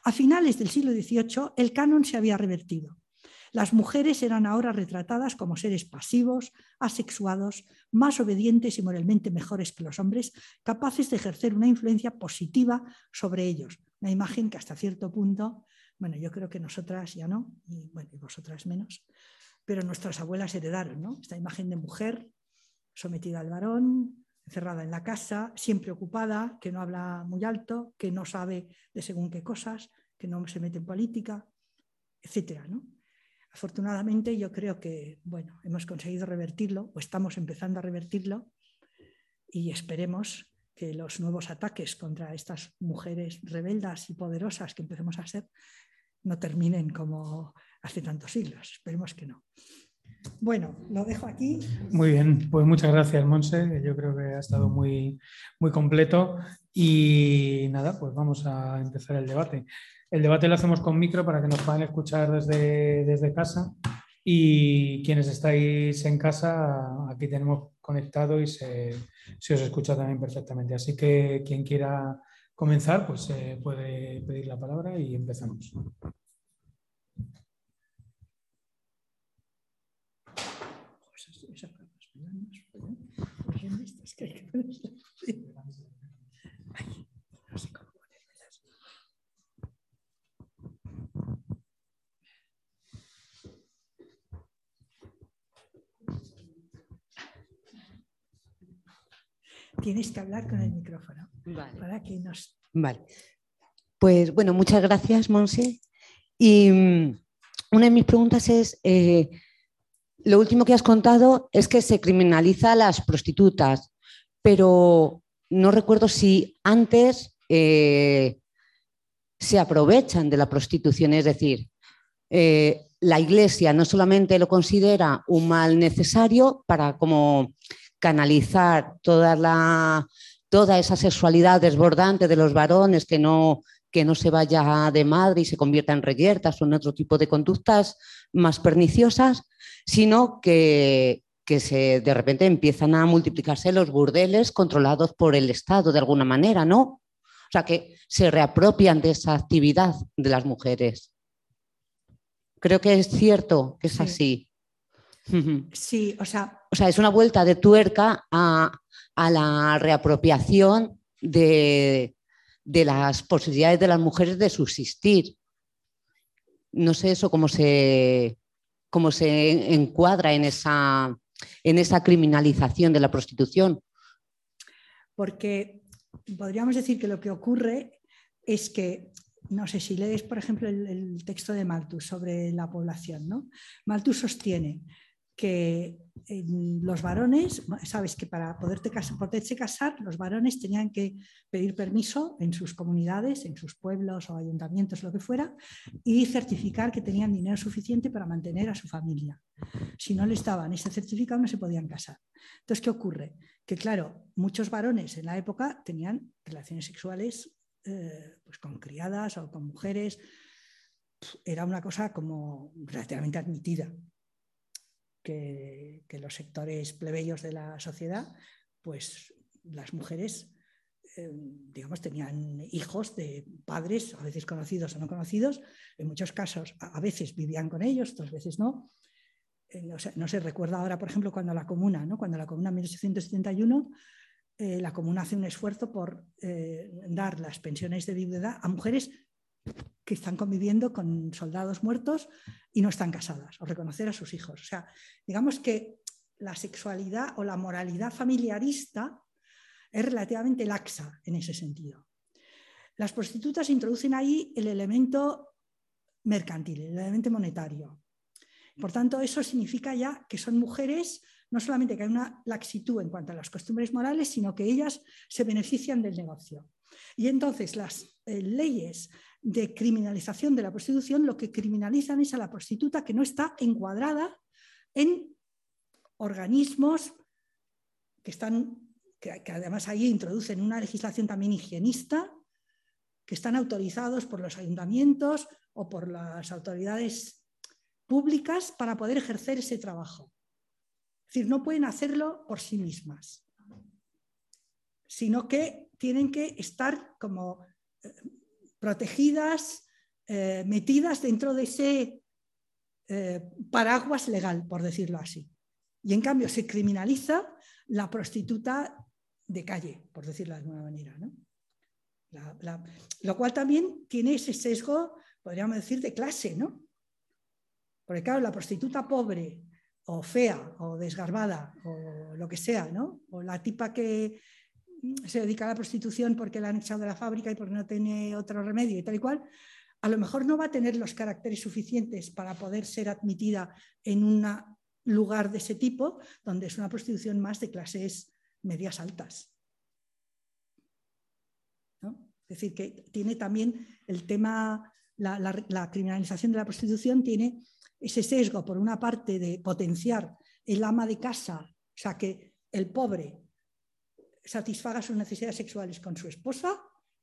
A finales del siglo XVIII, el canon se había revertido. Las mujeres eran ahora retratadas como seres pasivos, asexuados, más obedientes y moralmente mejores que los hombres, capaces de ejercer una influencia positiva sobre ellos. Una imagen que hasta cierto punto, bueno, yo creo que nosotras ya no, y bueno, vosotras menos, pero nuestras abuelas heredaron, ¿no? Esta imagen de mujer sometida al varón, encerrada en la casa, siempre ocupada, que no habla muy alto, que no sabe de según qué cosas, que no se mete en política, etcétera, ¿no? Afortunadamente yo creo que bueno, hemos conseguido revertirlo o estamos empezando a revertirlo y esperemos que los nuevos ataques contra estas mujeres rebeldas y poderosas que empecemos a ser no terminen como hace tantos siglos. Esperemos que no. Bueno, lo dejo aquí. Muy bien, pues muchas gracias, Monse. Yo creo que ha estado muy, muy completo. Y nada, pues vamos a empezar el debate. El debate lo hacemos con micro para que nos puedan escuchar desde, desde casa y quienes estáis en casa, aquí tenemos conectado y se, os escucha también perfectamente. Así que quien quiera comenzar, pues eh, puede pedir la palabra y empezamos. Tienes que hablar con el micrófono vale. para que nos... Vale. Pues bueno, muchas gracias, Monse. Y mm, una de mis preguntas es, eh, lo último que has contado es que se criminaliza a las prostitutas, pero no recuerdo si antes eh, se aprovechan de la prostitución, es decir, eh, la Iglesia no solamente lo considera un mal necesario para como canalizar toda, la, toda esa sexualidad desbordante de los varones que no, que no se vaya de madre y se convierta en reyertas o en otro tipo de conductas más perniciosas, sino que, que se, de repente empiezan a multiplicarse los burdeles controlados por el Estado de alguna manera, ¿no? O sea, que se reapropian de esa actividad de las mujeres. Creo que es cierto que es así. Sí, o sea... O sea, es una vuelta de tuerca a, a la reapropiación de, de las posibilidades de las mujeres de subsistir. No sé eso cómo se, cómo se encuadra en esa, en esa criminalización de la prostitución. Porque podríamos decir que lo que ocurre es que, no sé si lees, por ejemplo, el, texto de Malthus sobre la población, ¿no? Malthus sostiene que los varones, sabes que para poderte poderse casar, los varones tenían que pedir permiso en sus comunidades, en sus pueblos o ayuntamientos, lo que fuera, y certificar que tenían dinero suficiente para mantener a su familia. Si no les daban ese certificado, no se podían casar. Entonces, ¿qué ocurre? Que, claro, muchos varones en la época tenían relaciones sexuales eh, pues con criadas o con mujeres. Era una cosa como relativamente admitida que, los sectores plebeyos de la sociedad, pues las mujeres, eh, digamos, tenían hijos de padres, a veces conocidos o no conocidos, en muchos casos a, veces vivían con ellos, otras veces no. Eh, no, se recuerda ahora, por ejemplo, cuando la comuna, ¿no? cuando la comuna en 1871, eh, la comuna hace un esfuerzo por dar las pensiones de viudedad a mujeres que están conviviendo con soldados muertos y no están casadas, o reconocer a sus hijos. O sea, digamos que la sexualidad o la moralidad familiarista es relativamente laxa en ese sentido. Las prostitutas introducen ahí el elemento mercantil, el elemento monetario. Por tanto, eso significa ya que son mujeres, no solamente que hay una laxitud en cuanto a las costumbres morales, sino que ellas se benefician del negocio. Y entonces las eh, leyes de criminalización de la prostitución lo que criminalizan es a la prostituta que no está encuadrada en organismos que están, que, además ahí introducen una legislación también higienista, que están autorizados por los ayuntamientos o por las autoridades públicas para poder ejercer ese trabajo. Es decir, no pueden hacerlo por sí mismas, sino que tienen que estar como eh, protegidas, eh, metidas dentro de ese eh, paraguas legal, por decirlo así. Y en cambio se criminaliza la prostituta de calle, por decirlo de alguna manera. lo cual también tiene ese sesgo, podríamos decir, de clase, ¿no? Porque claro, la prostituta pobre o fea o desgarbada o lo que sea, ¿no? O la tipa que, se dedica a la prostitución porque la han echado de la fábrica y porque no tiene otro remedio y tal y cual, a lo mejor no va a tener los caracteres suficientes para poder ser admitida en un lugar de ese tipo, donde es una prostitución más de clases medias altas. Es decir, que tiene también el tema, la, la criminalización de la prostitución tiene ese sesgo, por una parte, de potenciar el ama de casa, o sea, que el pobre satisfaga sus necesidades sexuales con su esposa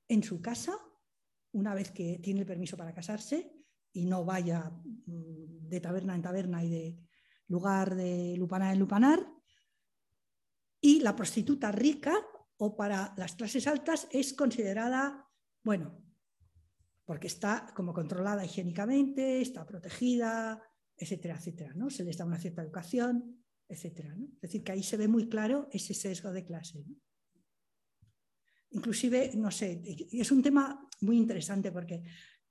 en su casa, una vez que tiene el permiso para casarse y no vaya mm, de taberna en taberna y de lugar de lupanar en lupanar. Y la prostituta rica o para las clases altas es considerada, bueno, porque está como controlada higiénicamente, está protegida, etcétera, etcétera. ¿no? Se les da una cierta educación. etc. Es decir, que ahí se ve muy claro ese sesgo de clase. Inclusive, no sé, es un tema muy interesante porque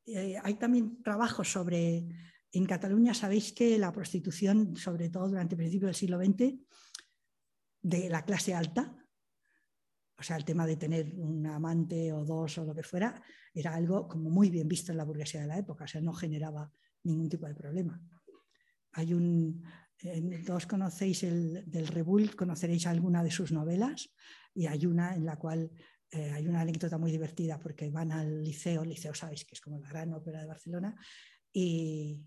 eh, hay también trabajos sobre, en Cataluña sabéis que la prostitución, sobre todo durante el principio del siglo XX, de la clase alta, o sea, el tema de tener un amante o dos o lo que fuera, era algo como muy bien visto en la burguesía de la época, o sea, no generaba ningún tipo de problema. Hay un, todos conocéis el del Rebull, conoceréis alguna de sus novelas y hay una en la cual eh, hay una anécdota muy divertida porque van al liceo, el liceo sabéis que es como la gran ópera de Barcelona, y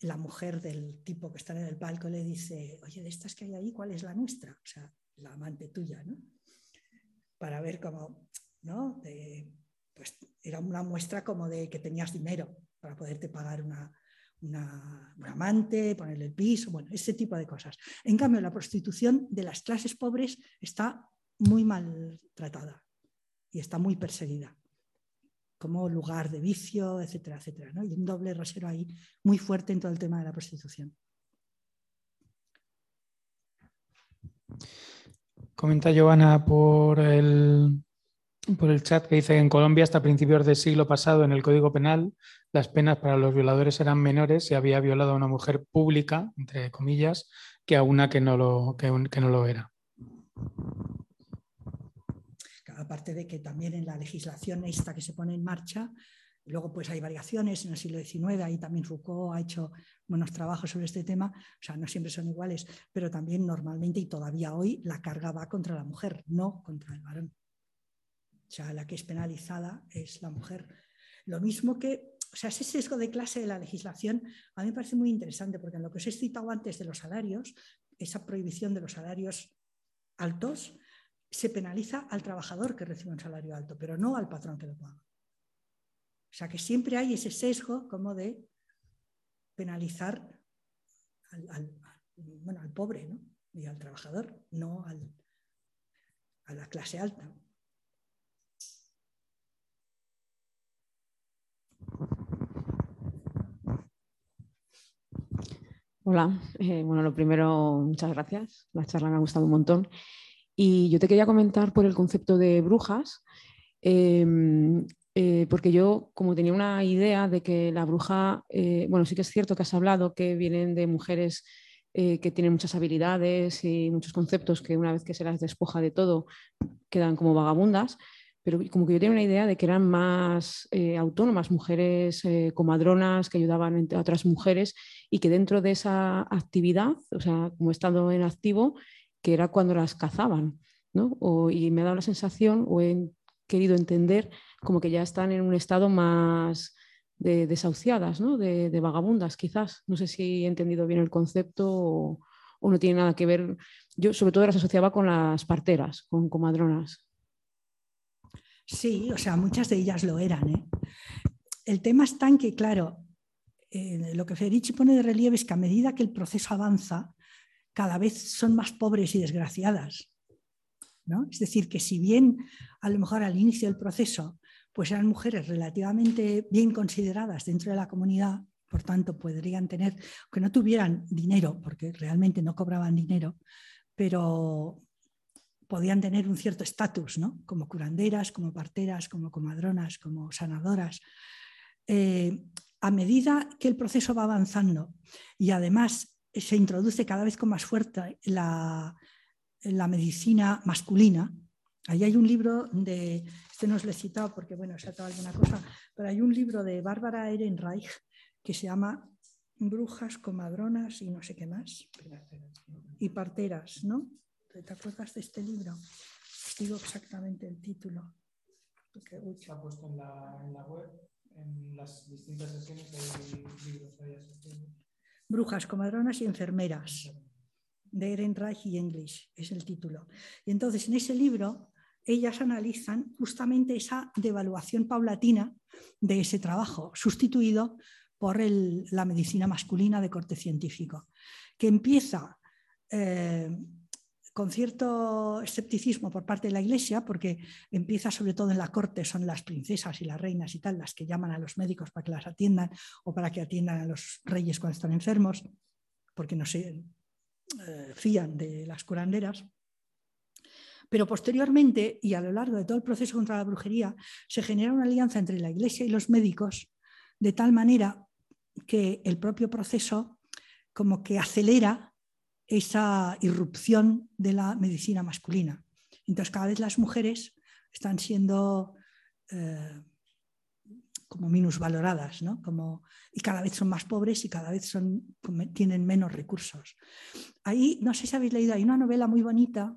la mujer del tipo que está en el palco le dice, oye, de estas que hay ahí, ¿cuál es la nuestra? O sea, la amante tuya, ¿no? Para ver cómo, ¿no? pues era una muestra como de que tenías dinero para poderte pagar una, una, un amante, ponerle el piso, bueno, ese tipo de cosas. En cambio, la prostitución de las clases pobres está muy mal tratada y está muy perseguida como lugar de vicio, etcétera, etcétera. Y un doble rasero ahí muy fuerte en todo el tema de la prostitución. Comenta Giovanna por el, por el chat que dice que en Colombia hasta principios del siglo pasado en el Código Penal las penas para los violadores eran menores si había violado a una mujer pública, entre comillas, que a una que no lo, que no lo era aparte de que también en la legislación esta que se pone en marcha, luego pues hay variaciones en el siglo XIX, ahí también Foucault ha hecho buenos trabajos sobre este tema, o sea, no siempre son iguales, pero también normalmente y todavía hoy la carga va contra la mujer, no contra el varón. O sea, la que es penalizada es la mujer. Lo mismo que, o sea, ese sesgo de clase de la legislación a mí me parece muy interesante, porque en lo que os he citado antes de los salarios, esa prohibición de los salarios altos, se penaliza al trabajador que recibe un salario alto, pero no al patrón que lo paga. O sea que siempre hay ese sesgo como de penalizar al, bueno, al pobre ¿no? y al trabajador, no a la clase alta. Hola, eh, bueno, lo primero, muchas gracias. La charla me ha gustado un montón. Y yo te quería comentar por el concepto de brujas, em, eh, porque yo como tenía una idea de que la bruja, eh, bueno, sí que es cierto que has hablado que vienen de mujeres eh, que tienen muchas habilidades y muchos conceptos que una vez que se las despoja de todo quedan como vagabundas, pero como que yo tenía una idea de que eran más autónomas, mujeres comadronas que ayudaban a otras mujeres y que dentro de esa actividad, o sea, como estando en activo, que era cuando las cazaban. ¿no? y me ha dado la sensación, o he querido entender, como que ya están en un estado más de desahuciadas, ¿no? de, vagabundas quizás. No sé si he entendido bien el concepto o, no tiene nada que ver. Yo sobre todo las asociaba con las parteras, con comadronas. Sí, o sea, muchas de ellas lo eran. ¿eh? El tema es tan que, claro, eh, lo que Federici pone de relieve es que a medida que el proceso avanza, cada vez son más pobres y desgraciadas. ¿no? Es decir, que si bien a lo mejor al inicio del proceso pues eran mujeres relativamente bien consideradas dentro de la comunidad, por tanto podrían tener, que no tuvieran dinero, porque realmente no cobraban dinero, pero podían tener un cierto estatus, ¿no? como curanderas, como parteras, como comadronas, como sanadoras. Eh, a medida que el proceso va avanzando y además se introduce cada vez con más fuerza la, la medicina masculina. Ahí hay un libro de, este no os lo he citado porque bueno, se ha dado alguna cosa, pero hay un libro de Bárbara Ehrenreich que se llama Brujas, comadronas y no sé qué más. Y parteras, ¿no? ¿Te acuerdas de este libro? Digo exactamente el título. Está puesto en la, web, en las distintas sesiones de libros. Brujas, comadronas y enfermeras, de Ehrenreich y English, es el título. Y entonces en ese libro ellas analizan justamente esa devaluación paulatina de ese trabajo, sustituido por la medicina masculina de corte científico, que empieza eh, con cierto escepticismo por parte de la Iglesia, porque empieza sobre todo en la corte, son las princesas y las reinas y tal las que llaman a los médicos para que las atiendan o para que atiendan a los reyes cuando están enfermos, porque no sé, eh, fían de las curanderas. Pero posteriormente, y a lo largo de todo el proceso contra la brujería, se genera una alianza entre la Iglesia y los médicos, de tal manera que el propio proceso como que acelera esa irrupción de la medicina masculina. Entonces, cada vez las mujeres están siendo eh, como minusvaloradas, ¿no? Como, y cada vez son más pobres y cada vez tienen menos recursos. Ahí, no sé si habéis leído, hay una novela muy bonita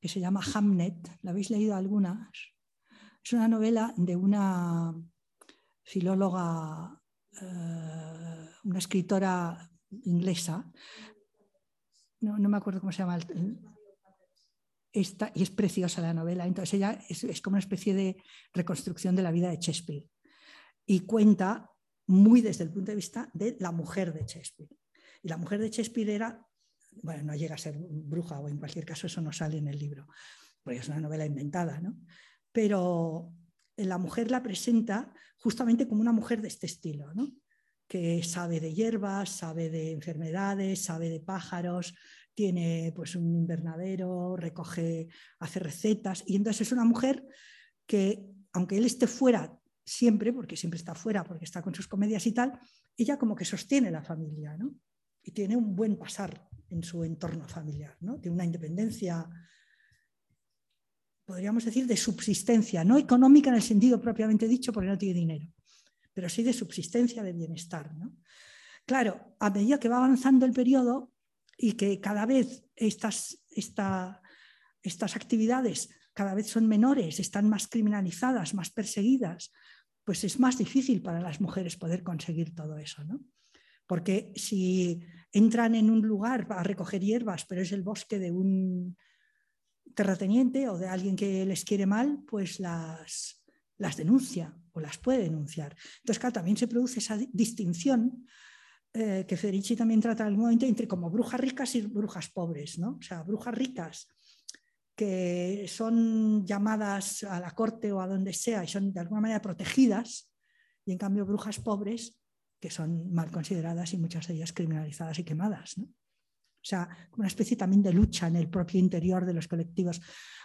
que se llama Hamnet, ¿la habéis leído algunas? Es una novela de una filóloga, eh, una escritora inglesa, no, me acuerdo cómo se llama, esta, y es preciosa la novela, entonces ella es, como una especie de reconstrucción de la vida de Shakespeare y cuenta muy desde el punto de vista de la mujer de Shakespeare. Y la mujer de Shakespeare era, bueno, no llega a ser bruja o en cualquier caso eso no sale en el libro, porque es una novela inventada, ¿no? Pero la mujer la presenta justamente como una mujer de este estilo, ¿no? Que sabe de hierbas, sabe de enfermedades, sabe de pájaros, tiene pues un invernadero, recoge, hace recetas y entonces es una mujer que aunque él esté fuera siempre, porque siempre está fuera, porque está con sus comedias y tal, ella como que sostiene la familia, ¿no? Y tiene un buen pasar en su entorno familiar, ¿no? Tiene una independencia, podríamos decir, de subsistencia, no económica en el sentido propiamente dicho, porque no tiene dinero, pero sí de subsistencia, de bienestar, ¿no? Claro, a medida que va avanzando el periodo y que cada vez estas, estas actividades cada vez son menores, están más criminalizadas, más perseguidas, pues es más difícil para las mujeres poder conseguir todo eso, ¿no? Porque si entran en un lugar a recoger hierbas, pero es el bosque de un terrateniente o de alguien que les quiere mal, pues las, las denuncia las puede denunciar. Entonces, claro, también se produce esa distinción eh, que Federici también trata en algún momento entre como brujas ricas y brujas pobres, ¿no? O sea, brujas ricas que son llamadas a la corte o a donde sea y son de alguna manera protegidas, y en cambio brujas pobres que son mal consideradas y muchas de ellas criminalizadas y quemadas. O sea, una especie también de lucha en el propio interior de los colectivos.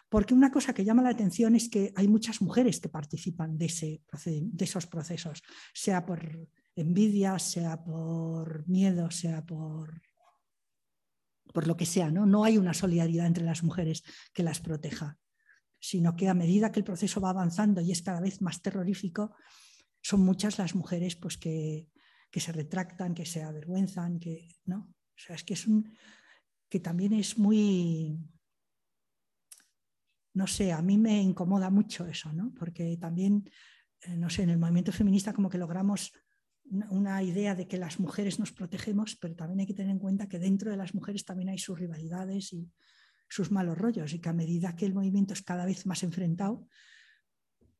Porque una cosa que llama la atención es que hay muchas mujeres que participan de, ese, de esos procesos, sea por envidia, sea por miedo, sea por por lo que sea, ¿no? No hay una solidaridad entre las mujeres que las proteja, sino que a medida que el proceso va avanzando y es cada vez más terrorífico, son muchas las mujeres pues, que, se retractan, que se avergüenzan, que, ¿no? O sea, es que es un que también es muy, no sé, a mí me incomoda mucho eso, ¿no? Porque también, eh, no sé, en el movimiento feminista como que logramos una idea de que las mujeres nos protegemos, pero también hay que tener en cuenta que dentro de las mujeres también hay sus rivalidades y sus malos rollos y que a medida que el movimiento es cada vez más enfrentado,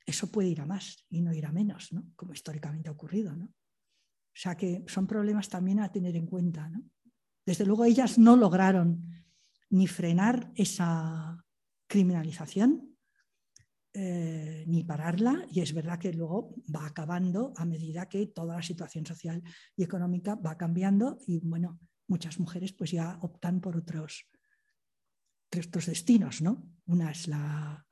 eso puede ir a más y no ir a menos, ¿no? como históricamente ha ocurrido. ¿no? O sea que son problemas también a tener en cuenta. ¿no? Desde luego ellas no lograron ni frenar esa criminalización, eh, ni pararla y es verdad que luego va acabando a medida que toda la situación social y económica va cambiando y bueno, muchas mujeres pues ya optan por otros, otros destinos, ¿no? Una es la,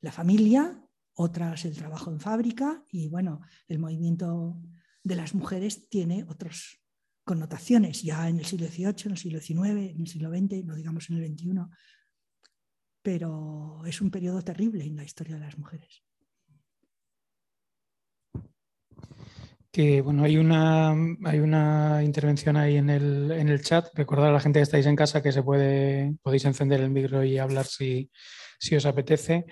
la familia, otra es el trabajo en fábrica y bueno, el movimiento de las mujeres tiene otras connotaciones ya en el siglo XVIII, en el siglo XIX, en el siglo XX, no digamos en el XXI, pero es un periodo terrible en la historia de las mujeres. Que bueno, hay una, hay una intervención ahí en el, en el, chat. Recordad a la gente que estáis en casa que se puede, podéis encender el micro y hablar si, si os apetece.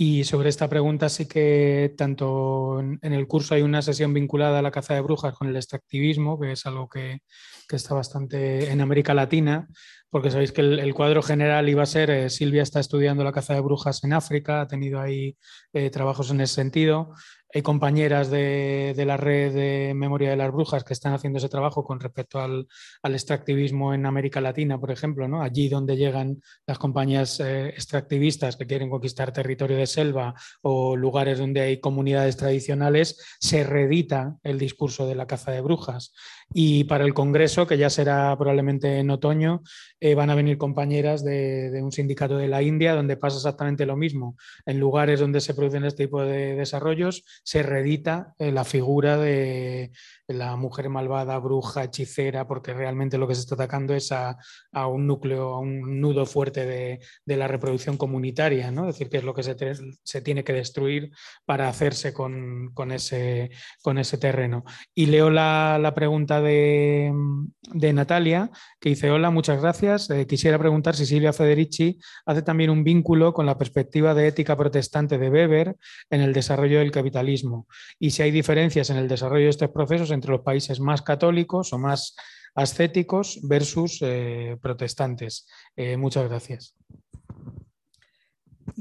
Y sobre esta pregunta sí que tanto en el curso hay una sesión vinculada a la caza de brujas con el extractivismo, que es algo que, que está bastante en América Latina, porque sabéis que el, cuadro general iba a ser, eh, Silvia está estudiando la caza de brujas en África, ha tenido ahí eh, trabajos en ese sentido. Hay compañeras de, la red de memoria de las brujas que están haciendo ese trabajo con respecto al, extractivismo en América Latina, por ejemplo, ¿no? allí donde llegan las compañías eh, extractivistas que quieren conquistar territorio de selva o lugares donde hay comunidades tradicionales, se reedita el discurso de la caza de brujas. Y para el Congreso que ya será probablemente en otoño, eh, van a venir compañeras de, un sindicato de la India donde pasa exactamente lo mismo. En lugares donde se producen este tipo de desarrollos, se reedita eh, la figura de la mujer malvada, bruja, hechicera, porque realmente lo que se está atacando es a, un núcleo, a un nudo fuerte de, la reproducción comunitaria, ¿no? es decir, que es lo que se, tiene que destruir para hacerse con, ese, con ese terreno. Y leo la, pregunta de, Natalia, que dice, hola, muchas gracias. Eh, quisiera preguntar si Silvia Federici hace también un vínculo con la perspectiva de ética protestante de Weber en el desarrollo del capitalismo y si hay diferencias en el desarrollo de estos procesos entre los países más católicos o más ascéticos versus eh, protestantes. Eh, muchas gracias.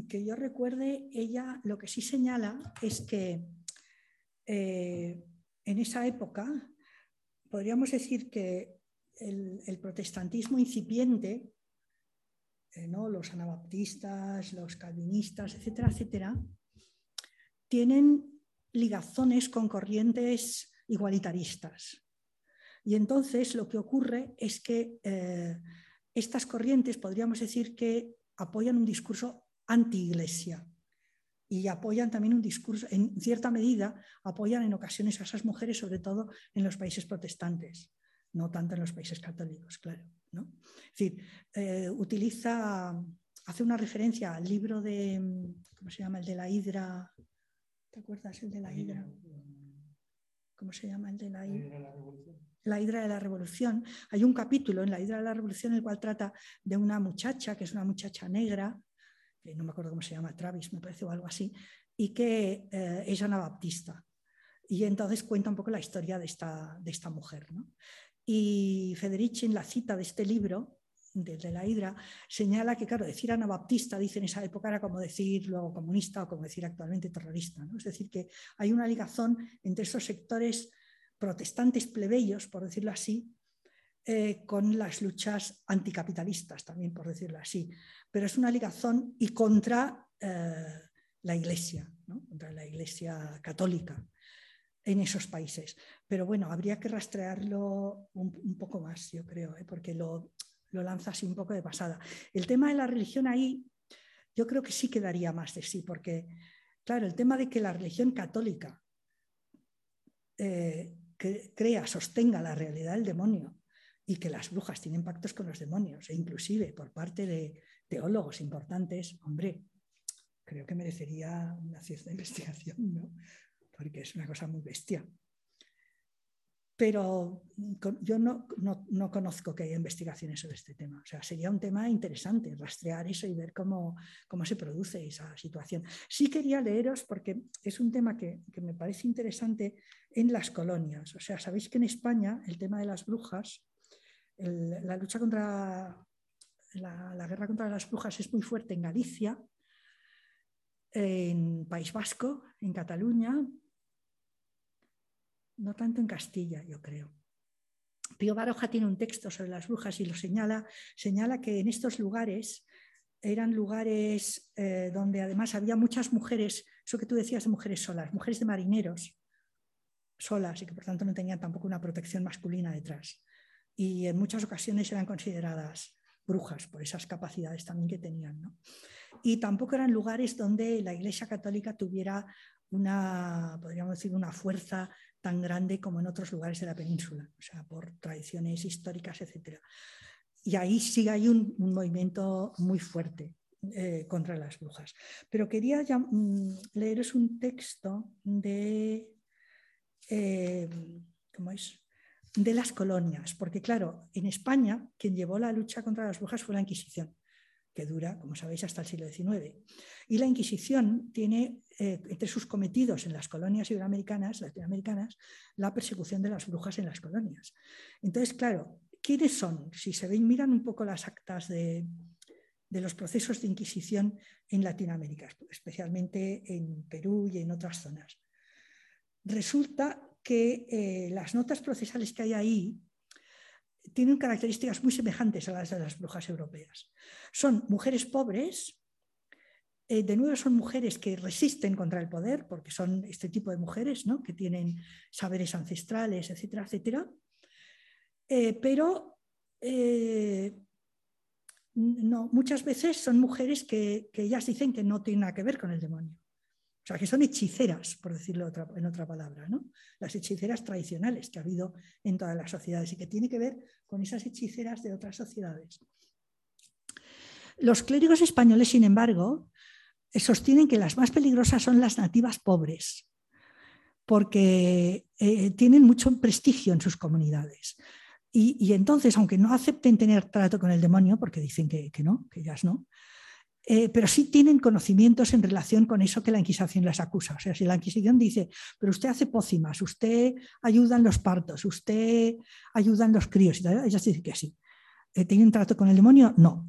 Que yo recuerde, ella lo que sí señala es que eh, en esa época podríamos decir que el, protestantismo incipiente, ¿no? los anabaptistas, los calvinistas, etcétera, etcétera, tienen ligazones con corrientes igualitaristas. Y entonces lo que ocurre es que eh, estas corrientes podríamos decir que apoyan un discurso anti-iglesia y apoyan también un discurso, en cierta medida, apoyan en ocasiones a esas mujeres, sobre todo en los países protestantes, no tanto en los países católicos, claro. ¿no? Es decir, eh, utiliza, hace una referencia al libro de, ¿cómo se llama? El de la hidra, ¿te acuerdas? El de la hidra. ¿Cómo se llama el de la hidra? La hidra de la revolución. Hay un capítulo en la hidra de la revolución en el cual trata de una muchacha, que es una muchacha negra, que no me acuerdo cómo se llama, Travis me parece o algo así, y que eh, es anabaptista. Y entonces cuenta un poco la historia de esta, de esta mujer. Y Federici en la cita de este libro de, la Hidra, señala que, claro, decir anabaptista, dice en esa época, era como decir lo comunista o como decir actualmente terrorista. ¿no? Es decir, que hay una ligazón entre esos sectores protestantes plebeyos, por decirlo así, eh, con las luchas anticapitalistas, también por decirlo así. Pero es una ligazón y contra eh, la Iglesia, contra la Iglesia católica en esos países. Pero bueno, habría que rastrearlo un, poco más, yo creo, ¿eh? porque lo, lo lanza así un poco de pasada. El tema de la religión ahí, yo creo que sí quedaría más de sí, porque, claro, el tema de que la religión católica eh, crea, sostenga la realidad del demonio y que las brujas tienen pactos con los demonios, e inclusive por parte de teólogos importantes, hombre, creo que merecería una cierta investigación, ¿no? porque es una cosa muy bestia pero yo no, conozco que haya investigaciones sobre este tema. O sea, sería un tema interesante rastrear eso y ver cómo, se produce esa situación. Sí quería leeros, porque es un tema que, me parece interesante, en las colonias. O sea, sabéis que en España el tema de las brujas, la lucha contra la, la guerra contra las brujas es muy fuerte en Galicia, en País Vasco, en Cataluña, no tanto en Castilla, yo creo. Pío Baroja tiene un texto sobre las brujas y lo señala, señala que en estos lugares eran lugares eh, donde además había muchas mujeres, eso que tú decías de mujeres solas, mujeres de marineros solas y que por tanto no tenían tampoco una protección masculina detrás. Y en muchas ocasiones eran consideradas brujas por esas capacidades también que tenían. Y tampoco eran lugares donde la Iglesia Católica tuviera una, podríamos decir, una fuerza tan grande como en otros lugares de la península, o sea, por tradiciones históricas, etc. Y ahí sí hay un, movimiento muy fuerte eh, contra las brujas. Pero quería mm, leeros un texto de, eh, ¿cómo es? de las colonias, porque claro, en España quien llevó la lucha contra las brujas fue la Inquisición que dura, como sabéis, hasta el siglo XIX. Y la Inquisición tiene eh, entre sus cometidos en las colonias iberoamericanas, latinoamericanas, la persecución de las brujas en las colonias. Entonces, claro, ¿quiénes son? Si se ven, miran un poco las actas de, los procesos de Inquisición en Latinoamérica, especialmente en Perú y en otras zonas. Resulta que eh, las notas procesales que hay ahí tienen características muy semejantes a las de las brujas europeas. Son mujeres pobres, eh, de nuevo son mujeres que resisten contra el poder, porque son este tipo de mujeres ¿no? que tienen saberes ancestrales, etcétera, etcétera. eh, pero eh, no, muchas veces son mujeres que, ellas dicen que no tienen nada que ver con el demonio. O sea, que son hechiceras, por decirlo en otra palabra, ¿no? Las hechiceras tradicionales que ha habido en todas las sociedades y que tiene que ver con esas hechiceras de otras sociedades. Los clérigos españoles, sin embargo, sostienen que las más peligrosas son las nativas pobres, porque eh, tienen mucho prestigio en sus comunidades. Y, entonces, aunque no acepten tener trato con el demonio, porque dicen que, no, que ellas no, eh, pero sí tienen conocimientos en relación con eso que la Inquisición les acusa. O sea, si la Inquisición dice, pero usted hace pócimas, usted ayuda en los partos, usted ayuda en los críos, ellas dicen que sí. Eh, ¿Tienen trato con el demonio? No.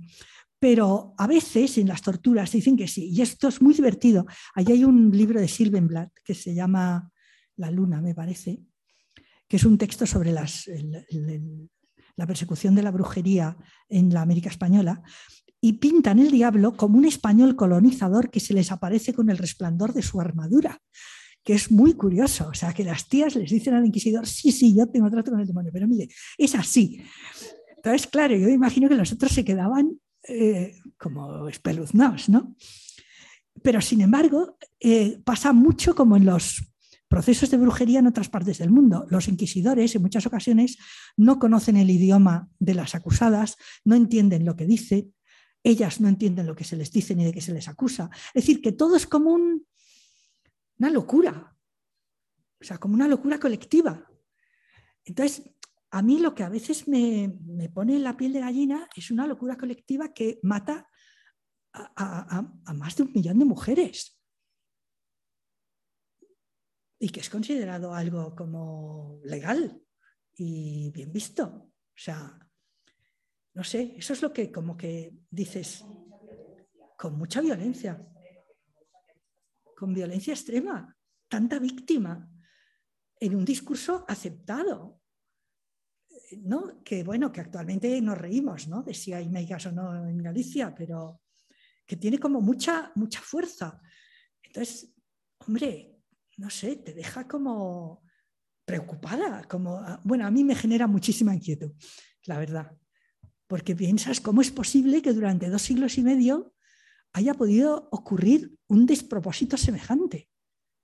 Pero a veces en las torturas dicen que sí. Y esto es muy divertido. Allí hay un libro de Silvenblatt que se llama La Luna, me parece, que es un texto sobre la persecución de la brujería en la América Española, y pintan el diablo como un español colonizador que se les aparece con el resplandor de su armadura, que es muy curioso. O sea, que las tías les dicen al inquisidor, sí, sí, yo tengo trato con el demonio, pero mire, es así. Entonces, claro, yo imagino que los otros se quedaban eh, como espeluznados, ¿no? Pero, sin embargo, eh, pasa mucho como en los procesos de brujería en otras partes del mundo. Los inquisidores en muchas ocasiones no conocen el idioma de las acusadas, no entienden lo que dice, ellas no entienden lo que se les dice ni de qué se les acusa. Es decir, que todo es como una locura, o sea, como una locura colectiva. Entonces, a mí lo que a veces me, pone en la piel de gallina es una locura colectiva que mata a más de un millón de mujeres y que es considerado algo como legal y bien visto. O sea, no sé, eso es lo que como que dices, con mucha violencia, con violencia extrema, tanta víctima en un discurso aceptado. ¿no? Que bueno, que actualmente nos reímos ¿no? de si hay megas o no en Galicia, pero que tiene como mucha, mucha fuerza. Entonces, hombre, no sé, te deja como preocupada, como, ah, bueno, a mí me genera muchísima inquietud, la verdad, porque piensas cómo es posible que durante dos siglos y medio haya podido ocurrir un despropósito semejante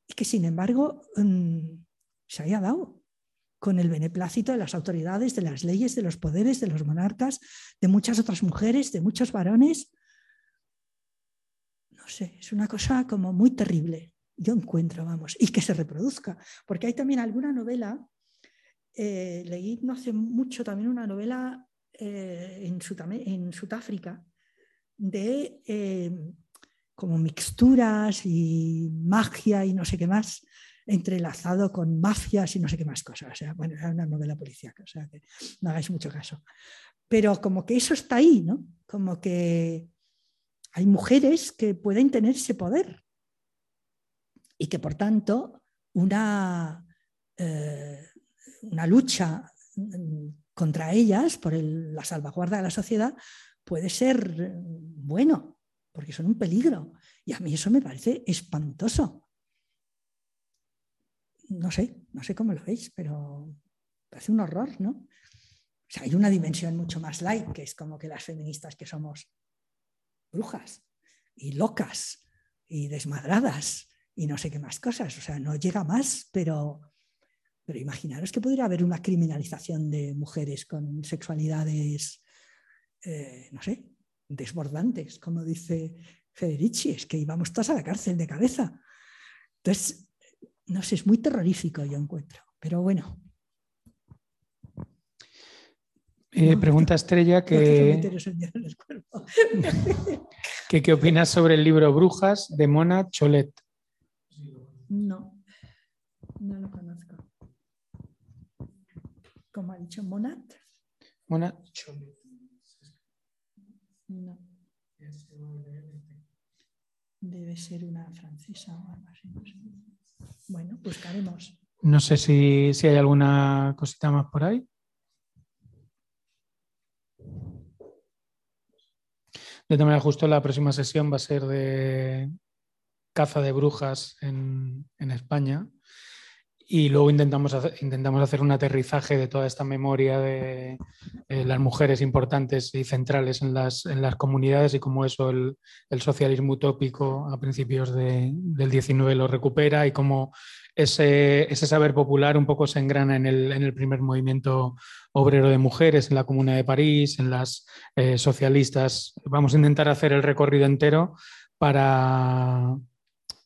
y que sin embargo mm, se haya dado con el beneplácito de las autoridades, de las leyes, de los poderes, de los monarcas, de muchas otras mujeres, de muchos varones. No sé, es una cosa como muy terrible yo encuentro, vamos, y que se reproduzca. Porque hay también alguna novela, eh, leí no hace mucho también una novela eh, en, Sudáfrica de eh, como mixturas y magia y no sé qué más, entrelazado con mafias y no sé qué más cosas. O sea, bueno, era una novela policíaca, o sea que no hagáis mucho caso. Pero como que eso está ahí, ¿no? Como que hay mujeres que pueden tener ese poder y que por tanto una, eh, una lucha contra ellas por la salvaguarda de la sociedad puede ser bueno, porque son un peligro. Y a mí eso me parece espantoso. No sé, no sé cómo lo veis, pero parece un horror, ¿no? O sea, hay una dimensión mucho más light, que es como que las feministas que somos brujas y locas y desmadradas y no sé qué más cosas. O sea, no llega más, pero, pero imaginaros que podría haber una criminalización de mujeres con sexualidades, eh, no sé, desbordantes, como dice Federici, es que íbamos todos a la cárcel de cabeza. Entonces, no sé, es muy terrorífico yo encuentro, pero bueno. Eh, pregunta Estrella que, que, ¿qué opinas sobre el libro Brujas de Mona Cholet? No, no lo conozco. ¿Cómo ha dicho Monat? Monat. No. Debe ser una francesa o algo así. Bueno, buscaremos. No sé si, si hay alguna cosita más por ahí. De todas maneras, justo la próxima sesión va a ser de caza de brujas en, España. Y luego intentamos hacer, intentamos hacer un aterrizaje de toda esta memoria de eh, las mujeres importantes y centrales en las, en las comunidades y cómo eso el, socialismo utópico a principios de, del 19 lo recupera y cómo ese, ese, saber popular un poco se engrana en el, en el, primer movimiento obrero de mujeres, en la Comuna de París, en las eh, socialistas. Vamos a intentar hacer el recorrido entero para,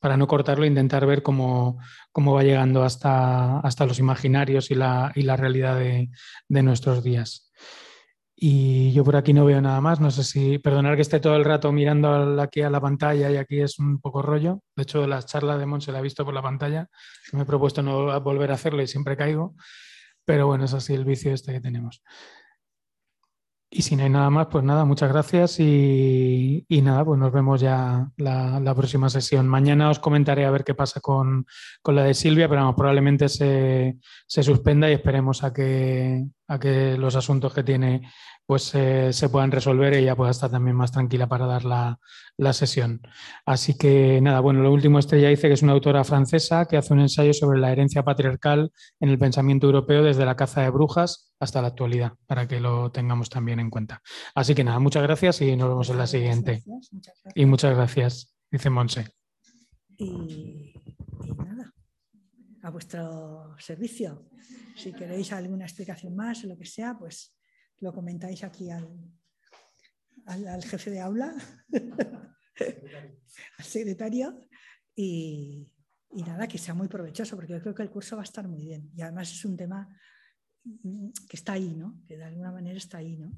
para no cortarlo, intentar ver cómo, cómo va llegando hasta, hasta los imaginarios y la, y la realidad de, de, nuestros días. Y yo por aquí no veo nada más, no sé si, perdonar que esté todo el rato mirando aquí a la pantalla y aquí es un poco rollo. De hecho, la charla de Mon se la he visto por la pantalla, me he propuesto no volver a hacerlo y siempre caigo, pero bueno, es así el vicio este que tenemos. Y si no hay nada más, pues nada, muchas gracias y, y nada, pues nos vemos ya la, próxima sesión. Mañana os comentaré a ver qué pasa con, con la de Silvia, pero probablemente se, se, suspenda y esperemos a que, a que los asuntos que tiene pues eh, se puedan resolver y ella pueda estar también más tranquila para dar la, la, sesión. Así que nada, bueno, lo último Estrella dice que es una autora francesa que hace un ensayo sobre la herencia patriarcal en el pensamiento europeo desde la caza de brujas hasta la actualidad, para que lo tengamos también en cuenta. Así que nada, muchas gracias y nos vemos en la siguiente. Gracias, muchas gracias. Y muchas gracias, dice Monse. Y, y nada, a vuestro servicio. Si queréis alguna explicación más o lo que sea, pues lo comentáis aquí al, al, al jefe de aula, al secretario, y, y, nada, que sea muy provechoso, porque yo creo que el curso va a estar muy bien. Y además es un tema que está ahí, ¿no? Que de alguna manera está ahí, ¿no?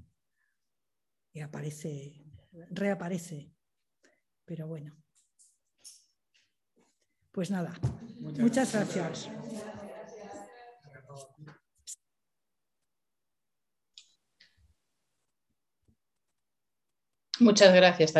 Y aparece, reaparece. Pero bueno. Pues nada, muchas, muchas gracias. Muchas gracias también.